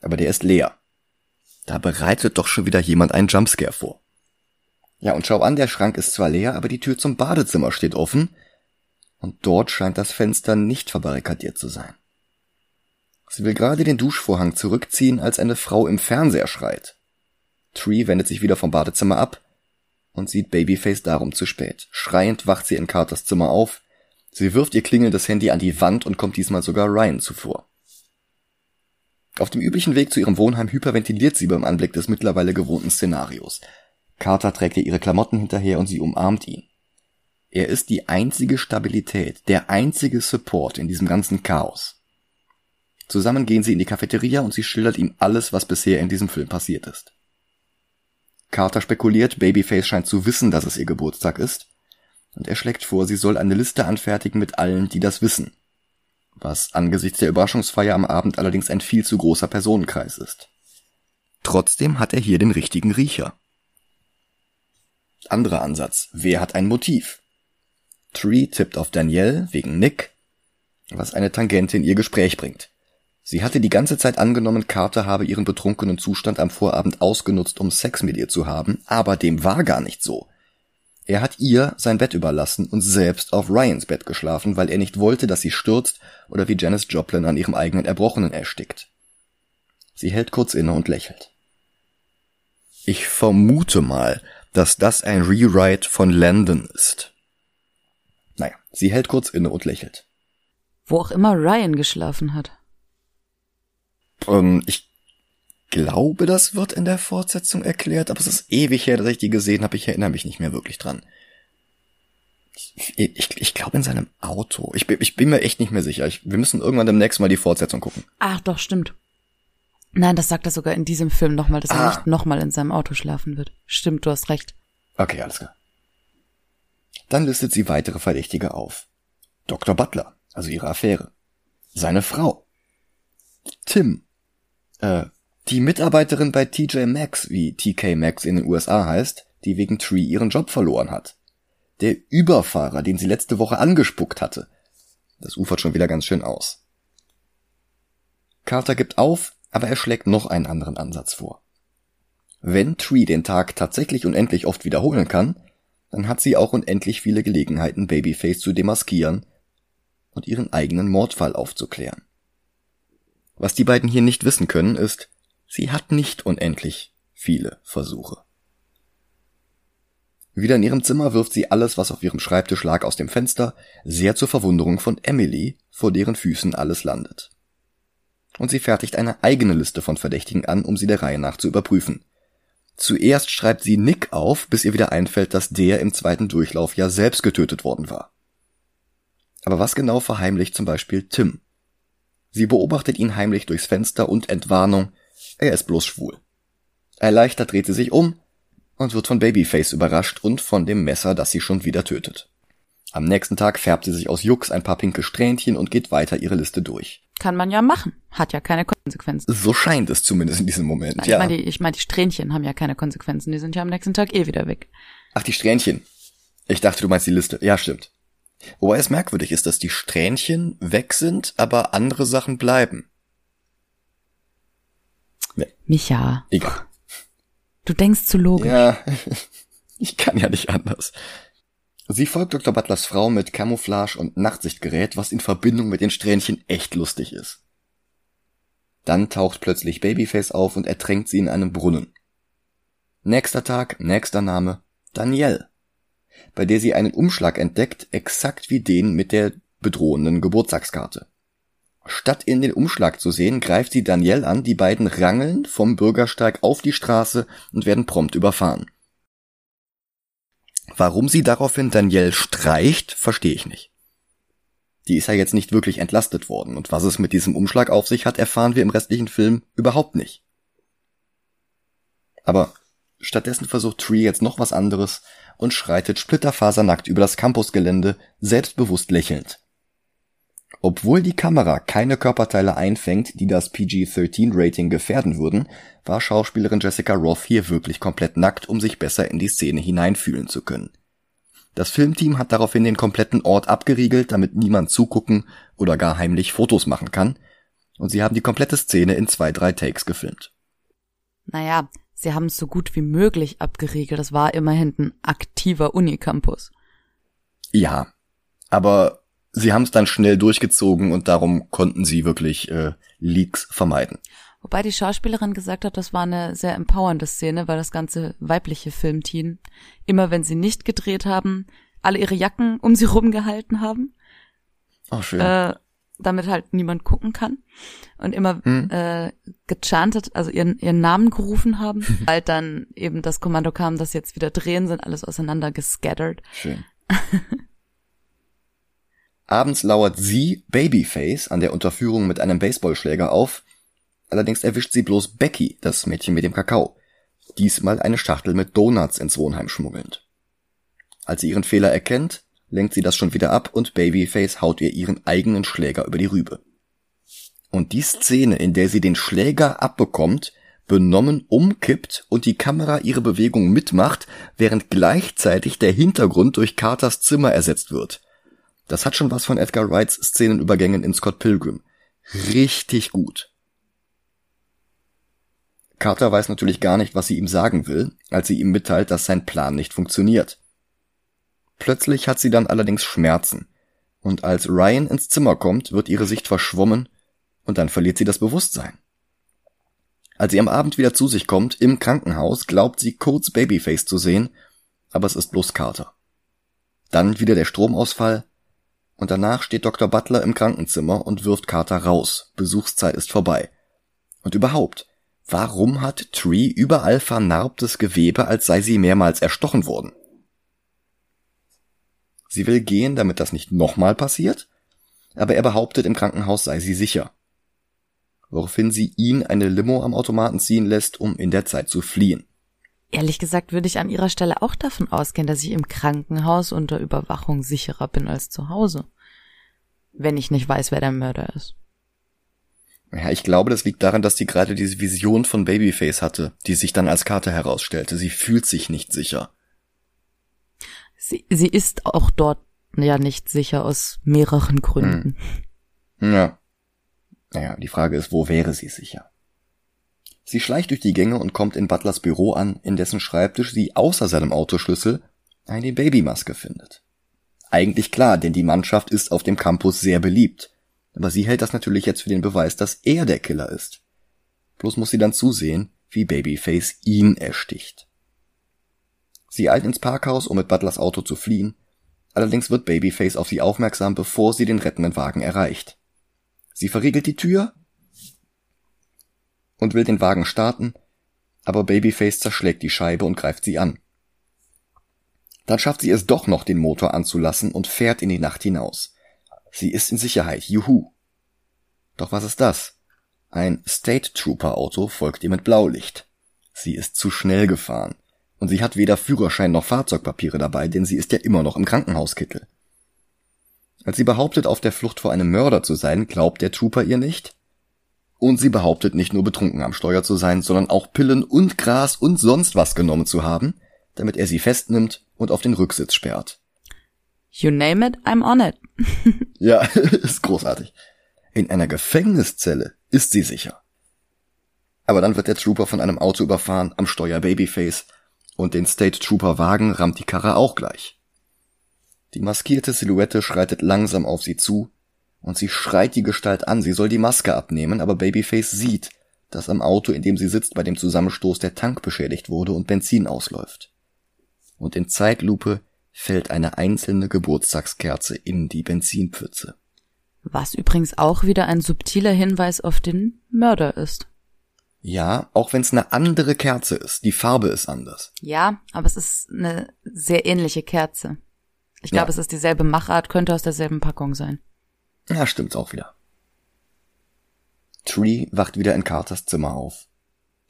aber der ist leer. Da bereitet doch schon wieder jemand einen Jumpscare vor. Ja, und schau an, der Schrank ist zwar leer, aber die Tür zum Badezimmer steht offen, und dort scheint das Fenster nicht verbarrikadiert zu sein. Sie will gerade den Duschvorhang zurückziehen, als eine Frau im Fernseher schreit. Tree wendet sich wieder vom Badezimmer ab und sieht Babyface darum zu spät. Schreiend wacht sie in Carters Zimmer auf. Sie wirft ihr klingelndes Handy an die Wand und kommt diesmal sogar Ryan zuvor. Auf dem üblichen Weg zu ihrem Wohnheim hyperventiliert sie beim Anblick des mittlerweile gewohnten Szenarios. Carter trägt ihr ihre Klamotten hinterher und sie umarmt ihn. Er ist die einzige Stabilität, der einzige Support in diesem ganzen Chaos. Zusammen gehen sie in die Cafeteria und sie schildert ihm alles, was bisher in diesem Film passiert ist. Carter spekuliert, Babyface scheint zu wissen, dass es ihr Geburtstag ist, und er schlägt vor, sie soll eine Liste anfertigen mit allen, die das wissen, was angesichts der Überraschungsfeier am Abend allerdings ein viel zu großer Personenkreis ist. Trotzdem hat er hier den richtigen Riecher. Anderer Ansatz. Wer hat ein Motiv? Tree tippt auf Danielle wegen Nick, was eine Tangente in ihr Gespräch bringt. Sie hatte die ganze Zeit angenommen, Carter habe ihren betrunkenen Zustand am Vorabend ausgenutzt, um Sex mit ihr zu haben, aber dem war gar nicht so. Er hat ihr sein Bett überlassen und selbst auf Ryans Bett geschlafen, weil er nicht wollte, dass sie stürzt oder wie Janice Joplin an ihrem eigenen Erbrochenen erstickt. Sie hält kurz inne und lächelt. Ich vermute mal, dass das ein Rewrite von Landon ist. Naja, sie hält kurz inne und lächelt. Wo auch immer Ryan geschlafen hat. Ähm, ich glaube, das wird in der Fortsetzung erklärt, aber es ist ewig her, dass ich die gesehen habe. Ich erinnere mich nicht mehr wirklich dran. Ich, ich, ich glaube in seinem Auto. Ich, ich bin mir echt nicht mehr sicher. Ich, wir müssen irgendwann demnächst mal die Fortsetzung gucken. Ach doch, stimmt. Nein, das sagt er sogar in diesem Film nochmal, dass ah. er nicht nochmal in seinem Auto schlafen wird. Stimmt, du hast recht. Okay, alles klar. Dann listet sie weitere Verdächtige auf. Dr. Butler, also ihre Affäre. Seine Frau. Tim. Äh, die Mitarbeiterin bei TJ Maxx, wie TK Maxx in den USA heißt, die wegen Tree ihren Job verloren hat. Der Überfahrer, den sie letzte Woche angespuckt hatte. Das ufert schon wieder ganz schön aus. Carter gibt auf, aber er schlägt noch einen anderen Ansatz vor. Wenn Tree den Tag tatsächlich unendlich oft wiederholen kann, dann hat sie auch unendlich viele Gelegenheiten, Babyface zu demaskieren und ihren eigenen Mordfall aufzuklären. Was die beiden hier nicht wissen können, ist, Sie hat nicht unendlich viele Versuche. Wieder in ihrem Zimmer wirft sie alles, was auf ihrem Schreibtisch lag, aus dem Fenster, sehr zur Verwunderung von Emily, vor deren Füßen alles landet. Und sie fertigt eine eigene Liste von Verdächtigen an, um sie der Reihe nach zu überprüfen. Zuerst schreibt sie Nick auf, bis ihr wieder einfällt, dass der im zweiten Durchlauf ja selbst getötet worden war. Aber was genau verheimlicht zum Beispiel Tim? Sie beobachtet ihn heimlich durchs Fenster und Entwarnung, er ist bloß schwul. Erleichtert dreht sie sich um und wird von Babyface überrascht und von dem Messer, das sie schon wieder tötet. Am nächsten Tag färbt sie sich aus Jux ein paar pinke Strähnchen und geht weiter ihre Liste durch. Kann man ja machen. Hat ja keine Konsequenzen. So scheint es zumindest in diesem Moment, Nein, ja. Ich meine, die, ich mein, die Strähnchen haben ja keine Konsequenzen. Die sind ja am nächsten Tag eh wieder weg. Ach, die Strähnchen. Ich dachte, du meinst die Liste. Ja, stimmt. Wobei es merkwürdig ist, dass die Strähnchen weg sind, aber andere Sachen bleiben. Nee. Micha. Egal. Du denkst zu logisch. Ja, (laughs) ich kann ja nicht anders. Sie folgt Dr. Butlers Frau mit Camouflage und Nachtsichtgerät, was in Verbindung mit den Strähnchen echt lustig ist. Dann taucht plötzlich Babyface auf und ertränkt sie in einem Brunnen. Nächster Tag, nächster Name, Danielle, bei der sie einen Umschlag entdeckt, exakt wie den mit der bedrohenden Geburtstagskarte. Statt in den Umschlag zu sehen, greift sie Danielle an, die beiden rangeln vom Bürgersteig auf die Straße und werden prompt überfahren. Warum sie daraufhin Danielle streicht, verstehe ich nicht. Die ist ja jetzt nicht wirklich entlastet worden, und was es mit diesem Umschlag auf sich hat, erfahren wir im restlichen Film überhaupt nicht. Aber stattdessen versucht Tree jetzt noch was anderes und schreitet splitterfasernackt über das Campusgelände, selbstbewusst lächelnd. Obwohl die Kamera keine Körperteile einfängt, die das PG-13-Rating gefährden würden, war Schauspielerin Jessica Roth hier wirklich komplett nackt, um sich besser in die Szene hineinfühlen zu können. Das Filmteam hat daraufhin den kompletten Ort abgeriegelt, damit niemand zugucken oder gar heimlich Fotos machen kann, und sie haben die komplette Szene in zwei, drei Takes gefilmt. Naja, sie haben es so gut wie möglich abgeriegelt. Das war immerhin ein aktiver Unicampus. Ja, aber sie haben es dann schnell durchgezogen und darum konnten sie wirklich äh, Leaks vermeiden. Wobei die Schauspielerin gesagt hat, das war eine sehr empowernde Szene, weil das ganze weibliche Filmteam, immer wenn sie nicht gedreht haben, alle ihre Jacken um sie rumgehalten haben. Ach, schön. Äh, damit halt niemand gucken kann. Und immer hm. äh, gechantet, also ihren, ihren Namen gerufen haben. (laughs) weil dann eben das Kommando kam, dass jetzt wieder drehen, sind alles auseinander gescattert. Schön. Abends lauert sie, Babyface, an der Unterführung mit einem Baseballschläger auf. Allerdings erwischt sie bloß Becky, das Mädchen mit dem Kakao. Diesmal eine Schachtel mit Donuts ins Wohnheim schmuggelnd. Als sie ihren Fehler erkennt, lenkt sie das schon wieder ab und Babyface haut ihr ihren eigenen Schläger über die Rübe. Und die Szene, in der sie den Schläger abbekommt, benommen umkippt und die Kamera ihre Bewegung mitmacht, während gleichzeitig der Hintergrund durch Carters Zimmer ersetzt wird. Das hat schon was von Edgar Wrights Szenenübergängen in Scott Pilgrim. Richtig gut. Carter weiß natürlich gar nicht, was sie ihm sagen will, als sie ihm mitteilt, dass sein Plan nicht funktioniert. Plötzlich hat sie dann allerdings Schmerzen, und als Ryan ins Zimmer kommt, wird ihre Sicht verschwommen, und dann verliert sie das Bewusstsein. Als sie am Abend wieder zu sich kommt, im Krankenhaus, glaubt sie kurz Babyface zu sehen, aber es ist bloß Carter. Dann wieder der Stromausfall, und danach steht Dr. Butler im Krankenzimmer und wirft Carter raus. Besuchszeit ist vorbei. Und überhaupt, warum hat Tree überall vernarbtes Gewebe, als sei sie mehrmals erstochen worden? Sie will gehen, damit das nicht nochmal passiert, aber er behauptet, im Krankenhaus sei sie sicher. Woraufhin sie ihn eine Limo am Automaten ziehen lässt, um in der Zeit zu fliehen. Ehrlich gesagt würde ich an ihrer Stelle auch davon ausgehen, dass ich im Krankenhaus unter Überwachung sicherer bin als zu Hause. Wenn ich nicht weiß, wer der Mörder ist. Ja, ich glaube, das liegt daran, dass sie gerade diese Vision von Babyface hatte, die sich dann als Karte herausstellte. Sie fühlt sich nicht sicher. Sie, sie ist auch dort ja nicht sicher aus mehreren Gründen. Hm. Ja. Naja, die Frage ist, wo wäre sie sicher? Sie schleicht durch die Gänge und kommt in Butlers Büro an, in dessen Schreibtisch sie außer seinem Autoschlüssel eine Babymaske findet. Eigentlich klar, denn die Mannschaft ist auf dem Campus sehr beliebt. Aber sie hält das natürlich jetzt für den Beweis, dass er der Killer ist. Bloß muss sie dann zusehen, wie Babyface ihn ersticht. Sie eilt ins Parkhaus, um mit Butlers Auto zu fliehen. Allerdings wird Babyface auf sie aufmerksam, bevor sie den rettenden Wagen erreicht. Sie verriegelt die Tür und will den Wagen starten, aber Babyface zerschlägt die Scheibe und greift sie an. Dann schafft sie es doch noch, den Motor anzulassen und fährt in die Nacht hinaus. Sie ist in Sicherheit, juhu. Doch was ist das? Ein State Trooper Auto folgt ihr mit Blaulicht. Sie ist zu schnell gefahren. Und sie hat weder Führerschein noch Fahrzeugpapiere dabei, denn sie ist ja immer noch im Krankenhauskittel. Als sie behauptet, auf der Flucht vor einem Mörder zu sein, glaubt der Trooper ihr nicht, und sie behauptet nicht nur betrunken am Steuer zu sein, sondern auch Pillen und Gras und sonst was genommen zu haben, damit er sie festnimmt und auf den Rücksitz sperrt. You name it, I'm on it. (laughs) ja, (laughs) ist großartig. In einer Gefängniszelle ist sie sicher. Aber dann wird der Trooper von einem Auto überfahren, am Steuer Babyface, und den State Trooper Wagen rammt die Karre auch gleich. Die maskierte Silhouette schreitet langsam auf sie zu, und sie schreit die Gestalt an, sie soll die Maske abnehmen, aber Babyface sieht, dass am Auto, in dem sie sitzt, bei dem Zusammenstoß der Tank beschädigt wurde und Benzin ausläuft. Und in Zeitlupe fällt eine einzelne Geburtstagskerze in die Benzinpfütze. Was übrigens auch wieder ein subtiler Hinweis auf den Mörder ist. Ja, auch wenn es eine andere Kerze ist. Die Farbe ist anders. Ja, aber es ist eine sehr ähnliche Kerze. Ich glaube, ja. es ist dieselbe Machart, könnte aus derselben Packung sein. Ja, stimmt's auch wieder. Tree wacht wieder in Carters Zimmer auf.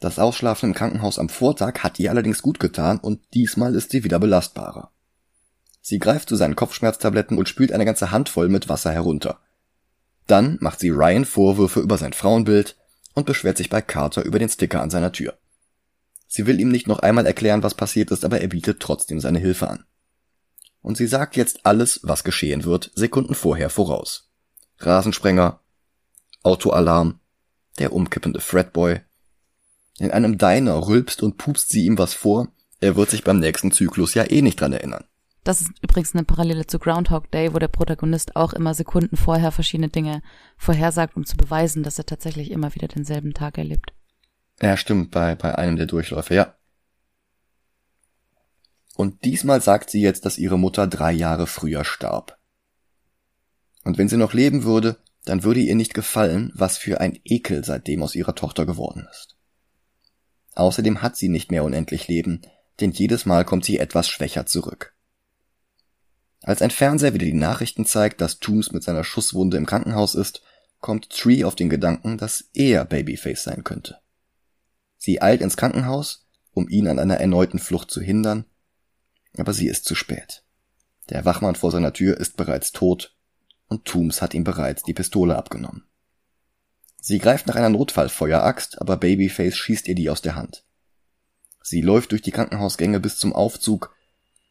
Das Ausschlafen im Krankenhaus am Vortag hat ihr allerdings gut getan und diesmal ist sie wieder belastbarer. Sie greift zu seinen Kopfschmerztabletten und spült eine ganze Handvoll mit Wasser herunter. Dann macht sie Ryan Vorwürfe über sein Frauenbild und beschwert sich bei Carter über den Sticker an seiner Tür. Sie will ihm nicht noch einmal erklären, was passiert ist, aber er bietet trotzdem seine Hilfe an. Und sie sagt jetzt alles, was geschehen wird, Sekunden vorher voraus. Rasensprenger, Autoalarm, der umkippende Fredboy. In einem Diner rülpst und pupst sie ihm was vor, er wird sich beim nächsten Zyklus ja eh nicht dran erinnern. Das ist übrigens eine Parallele zu Groundhog Day, wo der Protagonist auch immer Sekunden vorher verschiedene Dinge vorhersagt, um zu beweisen, dass er tatsächlich immer wieder denselben Tag erlebt. Ja, stimmt, bei, bei einem der Durchläufe, ja. Und diesmal sagt sie jetzt, dass ihre Mutter drei Jahre früher starb. Und wenn sie noch leben würde, dann würde ihr nicht gefallen, was für ein Ekel seitdem aus ihrer Tochter geworden ist. Außerdem hat sie nicht mehr unendlich Leben, denn jedes Mal kommt sie etwas schwächer zurück. Als ein Fernseher wieder die Nachrichten zeigt, dass Tooms mit seiner Schusswunde im Krankenhaus ist, kommt Tree auf den Gedanken, dass er Babyface sein könnte. Sie eilt ins Krankenhaus, um ihn an einer erneuten Flucht zu hindern, aber sie ist zu spät. Der Wachmann vor seiner Tür ist bereits tot und Tooms hat ihm bereits die Pistole abgenommen. Sie greift nach einer Notfallfeueraxt, aber Babyface schießt ihr die aus der Hand. Sie läuft durch die Krankenhausgänge bis zum Aufzug,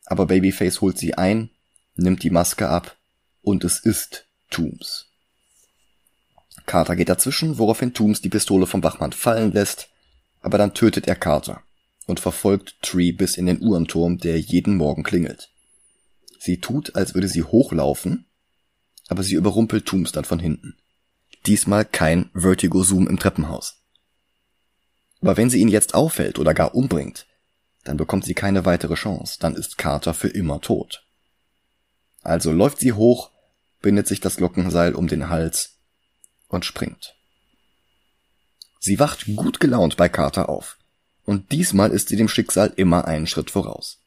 aber Babyface holt sie ein nimmt die Maske ab und es ist Tooms. Carter geht dazwischen, woraufhin Tooms die Pistole vom Wachmann fallen lässt, aber dann tötet er Carter und verfolgt Tree bis in den Uhrenturm, der jeden Morgen klingelt. Sie tut, als würde sie hochlaufen, aber sie überrumpelt Tooms dann von hinten. Diesmal kein Vertigo-Zoom im Treppenhaus. Aber wenn sie ihn jetzt auffällt oder gar umbringt, dann bekommt sie keine weitere Chance, dann ist Carter für immer tot. Also läuft sie hoch, bindet sich das Glockenseil um den Hals und springt. Sie wacht gut gelaunt bei Carter auf. Und diesmal ist sie dem Schicksal immer einen Schritt voraus.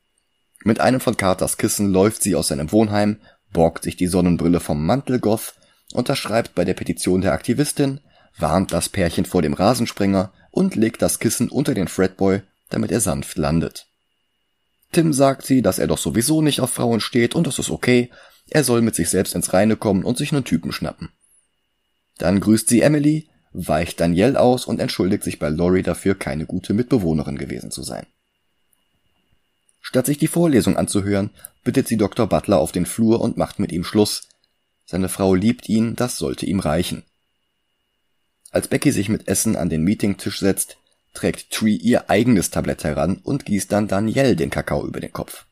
Mit einem von Carters Kissen läuft sie aus seinem Wohnheim, borgt sich die Sonnenbrille vom Mantelgoth, unterschreibt bei der Petition der Aktivistin, warnt das Pärchen vor dem Rasensprenger und legt das Kissen unter den Fredboy, damit er sanft landet. Tim sagt sie, dass er doch sowieso nicht auf Frauen steht und das ist okay, er soll mit sich selbst ins Reine kommen und sich einen Typen schnappen. Dann grüßt sie Emily, weicht Danielle aus und entschuldigt sich bei Laurie dafür, keine gute Mitbewohnerin gewesen zu sein. Statt sich die Vorlesung anzuhören, bittet sie Dr. Butler auf den Flur und macht mit ihm Schluss. Seine Frau liebt ihn, das sollte ihm reichen. Als Becky sich mit Essen an den Meetingtisch setzt, trägt Tree ihr eigenes Tablett heran und gießt dann Danielle den Kakao über den Kopf.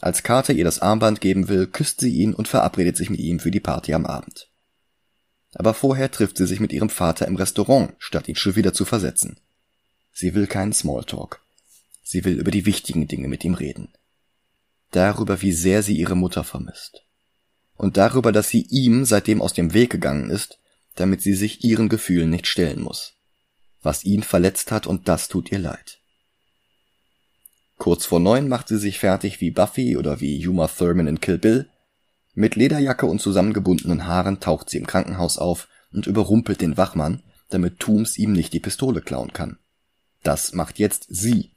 Als Carter ihr das Armband geben will, küsst sie ihn und verabredet sich mit ihm für die Party am Abend. Aber vorher trifft sie sich mit ihrem Vater im Restaurant, statt ihn schon wieder zu versetzen. Sie will keinen Smalltalk. Sie will über die wichtigen Dinge mit ihm reden. Darüber, wie sehr sie ihre Mutter vermisst. Und darüber, dass sie ihm seitdem aus dem Weg gegangen ist, damit sie sich ihren Gefühlen nicht stellen muss was ihn verletzt hat und das tut ihr leid. Kurz vor neun macht sie sich fertig wie Buffy oder wie Uma Thurman in Kill Bill. Mit Lederjacke und zusammengebundenen Haaren taucht sie im Krankenhaus auf und überrumpelt den Wachmann, damit Tooms ihm nicht die Pistole klauen kann. Das macht jetzt sie.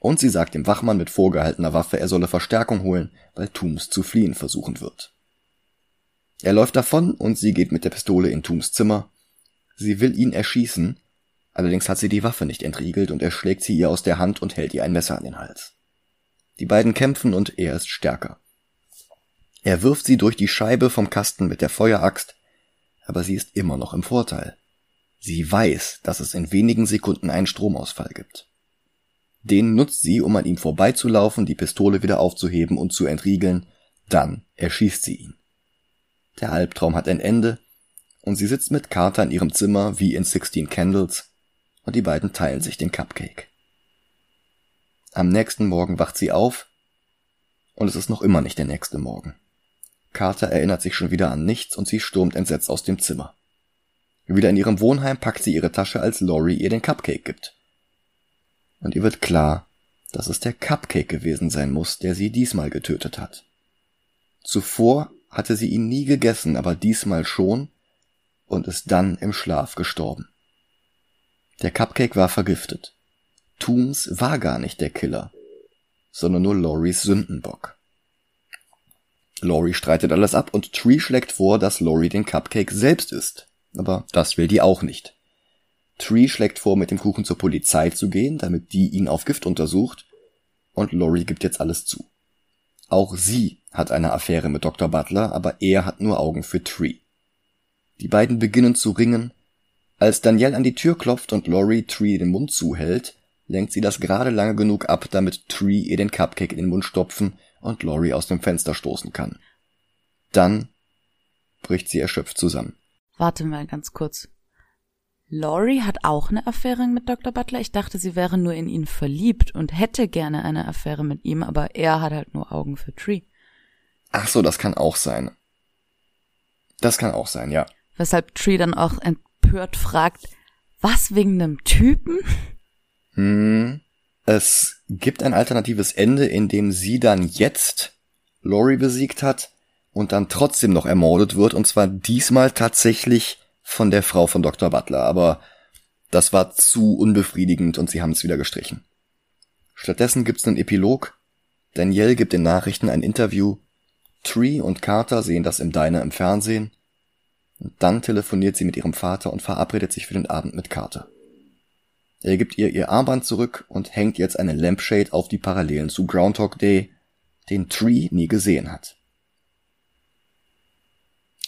Und sie sagt dem Wachmann mit vorgehaltener Waffe, er solle Verstärkung holen, weil Tooms zu fliehen versuchen wird. Er läuft davon und sie geht mit der Pistole in Tooms Zimmer. Sie will ihn erschießen, Allerdings hat sie die Waffe nicht entriegelt und er schlägt sie ihr aus der Hand und hält ihr ein Messer an den Hals. Die beiden kämpfen und er ist stärker. Er wirft sie durch die Scheibe vom Kasten mit der Feueraxt, aber sie ist immer noch im Vorteil. Sie weiß, dass es in wenigen Sekunden einen Stromausfall gibt. Den nutzt sie, um an ihm vorbeizulaufen, die Pistole wieder aufzuheben und zu entriegeln, dann erschießt sie ihn. Der Albtraum hat ein Ende, und sie sitzt mit Carter in ihrem Zimmer wie in Sixteen Candles, und die beiden teilen sich den Cupcake. Am nächsten Morgen wacht sie auf, und es ist noch immer nicht der nächste Morgen. Carter erinnert sich schon wieder an nichts und sie stürmt entsetzt aus dem Zimmer. Wieder in ihrem Wohnheim packt sie ihre Tasche, als Laurie ihr den Cupcake gibt. Und ihr wird klar, dass es der Cupcake gewesen sein muss, der sie diesmal getötet hat. Zuvor hatte sie ihn nie gegessen, aber diesmal schon und ist dann im Schlaf gestorben. Der Cupcake war vergiftet. Tooms war gar nicht der Killer, sondern nur Loris Sündenbock. Laurie streitet alles ab und Tree schlägt vor, dass Laurie den Cupcake selbst isst. Aber das will die auch nicht. Tree schlägt vor, mit dem Kuchen zur Polizei zu gehen, damit die ihn auf Gift untersucht. Und Laurie gibt jetzt alles zu. Auch sie hat eine Affäre mit Dr. Butler, aber er hat nur Augen für Tree. Die beiden beginnen zu ringen. Als Danielle an die Tür klopft und Laurie Tree den Mund zuhält, lenkt sie das gerade lange genug ab, damit Tree ihr den Cupcake in den Mund stopfen und Laurie aus dem Fenster stoßen kann. Dann bricht sie erschöpft zusammen. Warte mal ganz kurz. Laurie hat auch eine Affäre mit Dr. Butler. Ich dachte, sie wäre nur in ihn verliebt und hätte gerne eine Affäre mit ihm, aber er hat halt nur Augen für Tree. Ach so, das kann auch sein. Das kann auch sein, ja. Weshalb Tree dann auch empört fragt, was wegen einem Typen? Hm. Es gibt ein alternatives Ende, in dem sie dann jetzt Laurie besiegt hat und dann trotzdem noch ermordet wird, und zwar diesmal tatsächlich von der Frau von Dr. Butler, aber das war zu unbefriedigend und sie haben es wieder gestrichen. Stattdessen gibt's einen Epilog. Danielle gibt den Nachrichten ein Interview. Tree und Carter sehen das im Diner im Fernsehen. Und dann telefoniert sie mit ihrem Vater und verabredet sich für den Abend mit Carter. Er gibt ihr ihr Armband zurück und hängt jetzt eine Lampshade auf die Parallelen zu Groundhog Day, den Tree nie gesehen hat.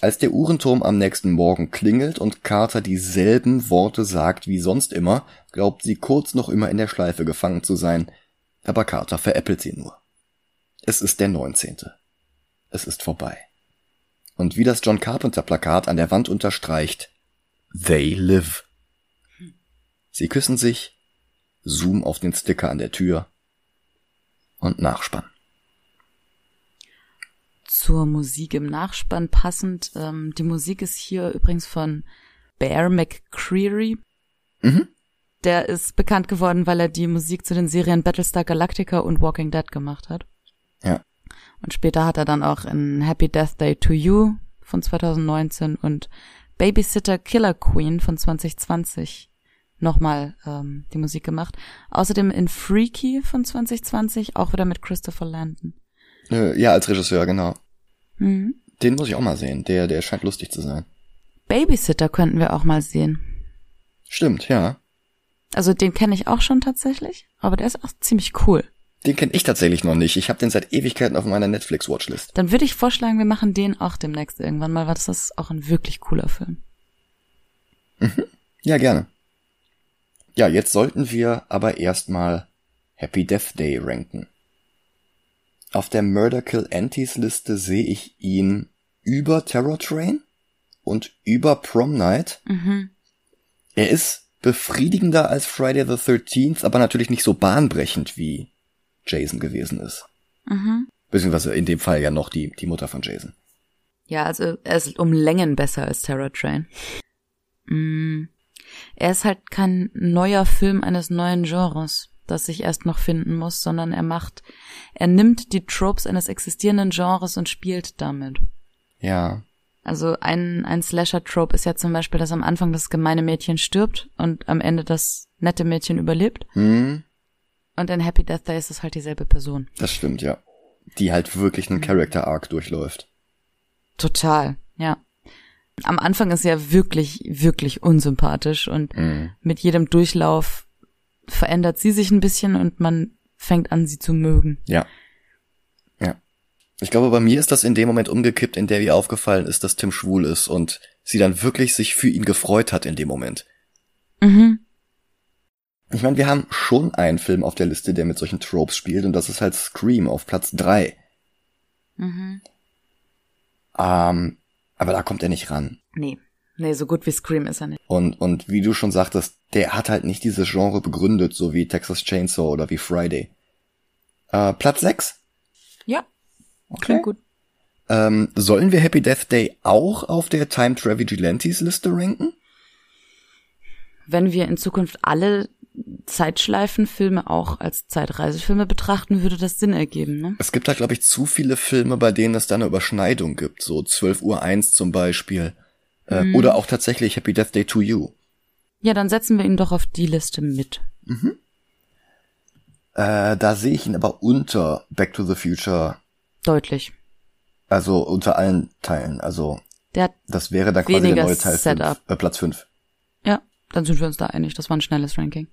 Als der Uhrenturm am nächsten Morgen klingelt und Carter dieselben Worte sagt wie sonst immer, glaubt sie kurz noch immer in der Schleife gefangen zu sein, aber Carter veräppelt sie nur. Es ist der 19. Es ist vorbei. Und wie das John Carpenter Plakat an der Wand unterstreicht, They live. Sie küssen sich, Zoom auf den Sticker an der Tür und Nachspann. Zur Musik im Nachspann passend. Ähm, die Musik ist hier übrigens von Bear McCreary. Mhm. Der ist bekannt geworden, weil er die Musik zu den Serien Battlestar Galactica und Walking Dead gemacht hat. Ja. Und später hat er dann auch in Happy Death Day to You von 2019 und Babysitter Killer Queen von 2020 nochmal ähm, die Musik gemacht. Außerdem in Freaky von 2020 auch wieder mit Christopher Landon. Äh, ja, als Regisseur, genau. Mhm. Den muss ich auch mal sehen. Der, der scheint lustig zu sein. Babysitter könnten wir auch mal sehen. Stimmt, ja. Also den kenne ich auch schon tatsächlich, aber der ist auch ziemlich cool. Den kenne ich tatsächlich noch nicht. Ich habe den seit Ewigkeiten auf meiner Netflix-Watchlist. Dann würde ich vorschlagen, wir machen den auch demnächst irgendwann mal, weil das ist auch ein wirklich cooler Film. Mhm. Ja, gerne. Ja, jetzt sollten wir aber erstmal Happy Death Day ranken. Auf der Murder Kill Antis Liste sehe ich ihn über Terror Train und über Prom Night. Mhm. Er ist befriedigender als Friday the 13th, aber natürlich nicht so bahnbrechend wie Jason gewesen ist. Mhm. Beziehungsweise in dem Fall ja noch die, die Mutter von Jason. Ja, also er ist um Längen besser als Terror Train. Mhm. Er ist halt kein neuer Film eines neuen Genres, das sich erst noch finden muss, sondern er macht, er nimmt die Tropes eines existierenden Genres und spielt damit. Ja. Also ein, ein Slasher-Trope ist ja zum Beispiel, dass am Anfang das gemeine Mädchen stirbt und am Ende das nette Mädchen überlebt. Mhm. Und in Happy Death Day ist es halt dieselbe Person. Das stimmt, ja. Die halt wirklich einen Character Arc durchläuft. Total, ja am Anfang ist ja wirklich, wirklich unsympathisch und mhm. mit jedem Durchlauf verändert sie sich ein bisschen und man fängt an, sie zu mögen. Ja. Ich glaube, bei mir ist das in dem Moment umgekippt, in der ihr aufgefallen ist, dass Tim schwul ist und sie dann wirklich sich für ihn gefreut hat in dem Moment. Mhm. Ich meine, wir haben schon einen Film auf der Liste, der mit solchen Tropes spielt, und das ist halt Scream auf Platz drei. Mhm. Ähm, aber da kommt er nicht ran. Nee. Nee, so gut wie Scream ist er nicht. Und, und wie du schon sagtest, der hat halt nicht dieses Genre begründet, so wie Texas Chainsaw oder wie Friday. Äh, Platz sechs. Ja. Okay. Klingt gut. Ähm, sollen wir Happy Death Day auch auf der Time Travel Vigilantes Liste ranken? Wenn wir in Zukunft alle Zeitschleifenfilme auch als Zeitreisefilme betrachten, würde das Sinn ergeben, ne? Es gibt da, glaube ich, zu viele Filme, bei denen es da eine Überschneidung gibt. So 12 Uhr 1 zum Beispiel. Äh, mhm. Oder auch tatsächlich Happy Death Day to You. Ja, dann setzen wir ihn doch auf die Liste mit. Mhm. Äh, da sehe ich ihn aber unter Back to the Future. Deutlich. Also unter allen Teilen. Also der das wäre dann quasi der neue Teil fünf, äh, Platz 5. Ja, dann sind wir uns da einig. Das war ein schnelles Ranking.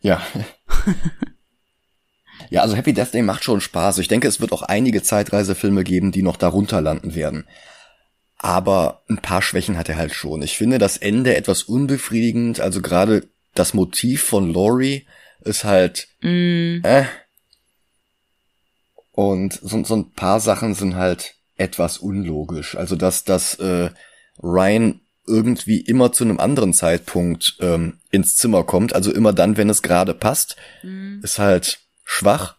Ja. (laughs) ja, also Happy Death Day macht schon Spaß. Ich denke, es wird auch einige Zeitreisefilme geben, die noch darunter landen werden. Aber ein paar Schwächen hat er halt schon. Ich finde das Ende etwas unbefriedigend. Also gerade das Motiv von Laurie ist halt mm. äh. Und so, so ein paar Sachen sind halt etwas unlogisch. Also dass, dass äh, Ryan irgendwie immer zu einem anderen Zeitpunkt ähm, ins Zimmer kommt, also immer dann, wenn es gerade passt, mhm. ist halt schwach.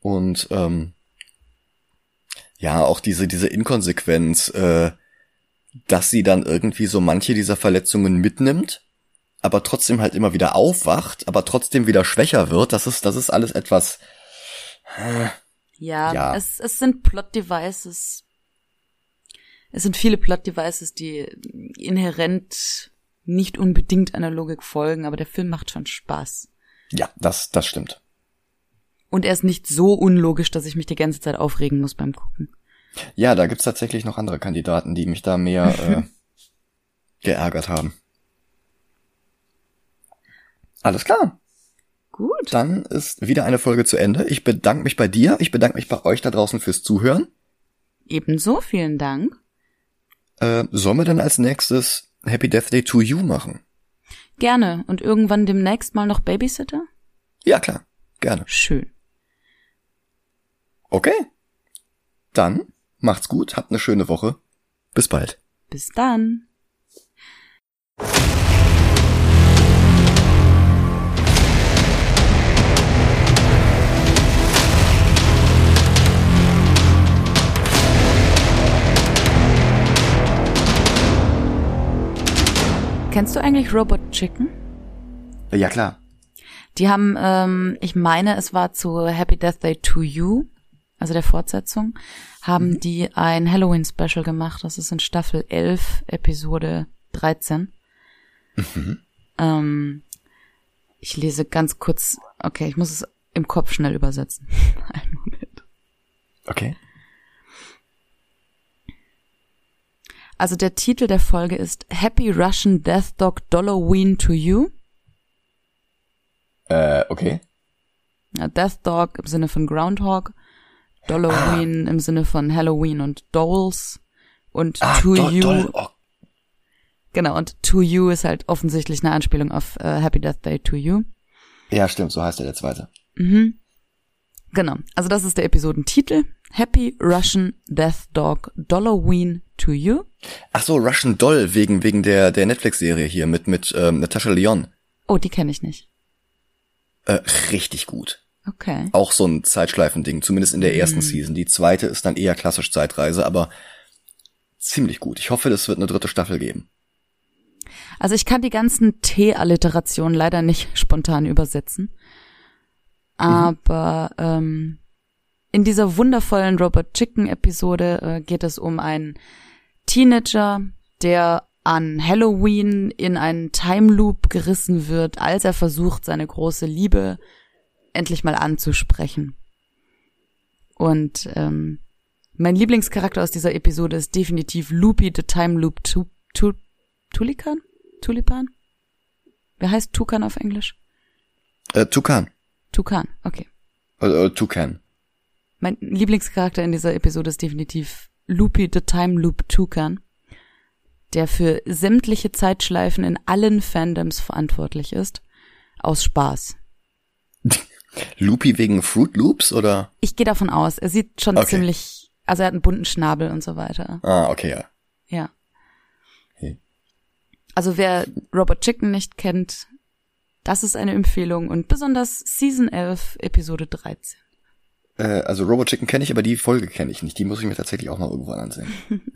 Und ähm, ja, auch diese, diese Inkonsequenz, äh, dass sie dann irgendwie so manche dieser Verletzungen mitnimmt, aber trotzdem halt immer wieder aufwacht, aber trotzdem wieder schwächer wird, das ist, das ist alles etwas. Äh, ja, ja. Es, es sind Plot-Devices, es sind viele Plot-Devices, die inhärent nicht unbedingt einer Logik folgen, aber der Film macht schon Spaß. Ja, das, das stimmt. Und er ist nicht so unlogisch, dass ich mich die ganze Zeit aufregen muss beim Gucken. Ja, da gibt's tatsächlich noch andere Kandidaten, die mich da mehr (laughs) äh, geärgert haben. Alles klar. Gut. Dann ist wieder eine Folge zu Ende. Ich bedanke mich bei dir. Ich bedanke mich bei euch da draußen fürs Zuhören. Ebenso, vielen Dank. Äh, sollen wir dann als nächstes Happy Death Day to You machen? Gerne. Und irgendwann demnächst mal noch Babysitter? Ja, klar. Gerne. Schön. Okay. Dann macht's gut, habt eine schöne Woche. Bis bald. Bis dann. Kennst du eigentlich Robot Chicken? Ja, klar. Die haben, ähm, ich meine, es war zu Happy Death Day to You, also der Fortsetzung, haben mhm. die ein Halloween-Special gemacht. Das ist in Staffel 11, Episode 13. Mhm. Ähm, ich lese ganz kurz, okay, ich muss es im Kopf schnell übersetzen. (laughs) Einen Moment. Okay. Also der Titel der Folge ist Happy Russian Death Dog Dolloween to You. Äh, okay. Ja, Death Dog im Sinne von Groundhog, Dolloween ah. im Sinne von Halloween und Dolls und ah, To do, You. Doll, oh. Genau, und To You ist halt offensichtlich eine Anspielung auf uh, Happy Death Day to You. Ja, stimmt, so heißt er der zweite. Mhm. Genau, also das ist der Episodentitel. Happy Russian Death Dog Dolloween to You. Ach so, Russian Doll wegen wegen der der Netflix-Serie hier mit mit ähm, Natascha Leon. Oh, die kenne ich nicht. Äh, richtig gut. Okay. Auch so ein Zeitschleifending, zumindest in der mhm. ersten Season. Die zweite ist dann eher klassisch Zeitreise, aber ziemlich gut. Ich hoffe, es wird eine dritte Staffel geben. Also ich kann die ganzen T-Alliterationen leider nicht (laughs) spontan übersetzen. Mhm. Aber mhm. ähm, in dieser wundervollen Robot Chicken Episode äh, geht es um einen Teenager, der an Halloween in einen Time Loop gerissen wird, als er versucht, seine große Liebe endlich mal anzusprechen. Und ähm, mein Lieblingscharakter aus dieser Episode ist definitiv Loopy the Time Loop tu tu Tulikan? Tulipan? Wer heißt Tukan auf Englisch? Äh, Tukan. Tukan, okay. Äh, äh, Tukan. mein Lieblingscharakter in dieser Episode ist definitiv Loopy the Time Loop Toucan, der für sämtliche Zeitschleifen in allen Fandoms verantwortlich ist. Aus Spaß. (laughs) Loopy wegen Fruit Loops oder? Ich gehe davon aus. Er sieht schon okay. ziemlich, also er hat einen bunten Schnabel und so weiter. Ah, okay, ja. Ja. Okay. Also wer Robot Chicken nicht kennt, das ist eine Empfehlung und besonders Season 11, Episode 13. Äh, also Robot Chicken kenne ich, aber die Folge kenne ich nicht. Die muss ich mir tatsächlich auch mal irgendwann ansehen. (laughs)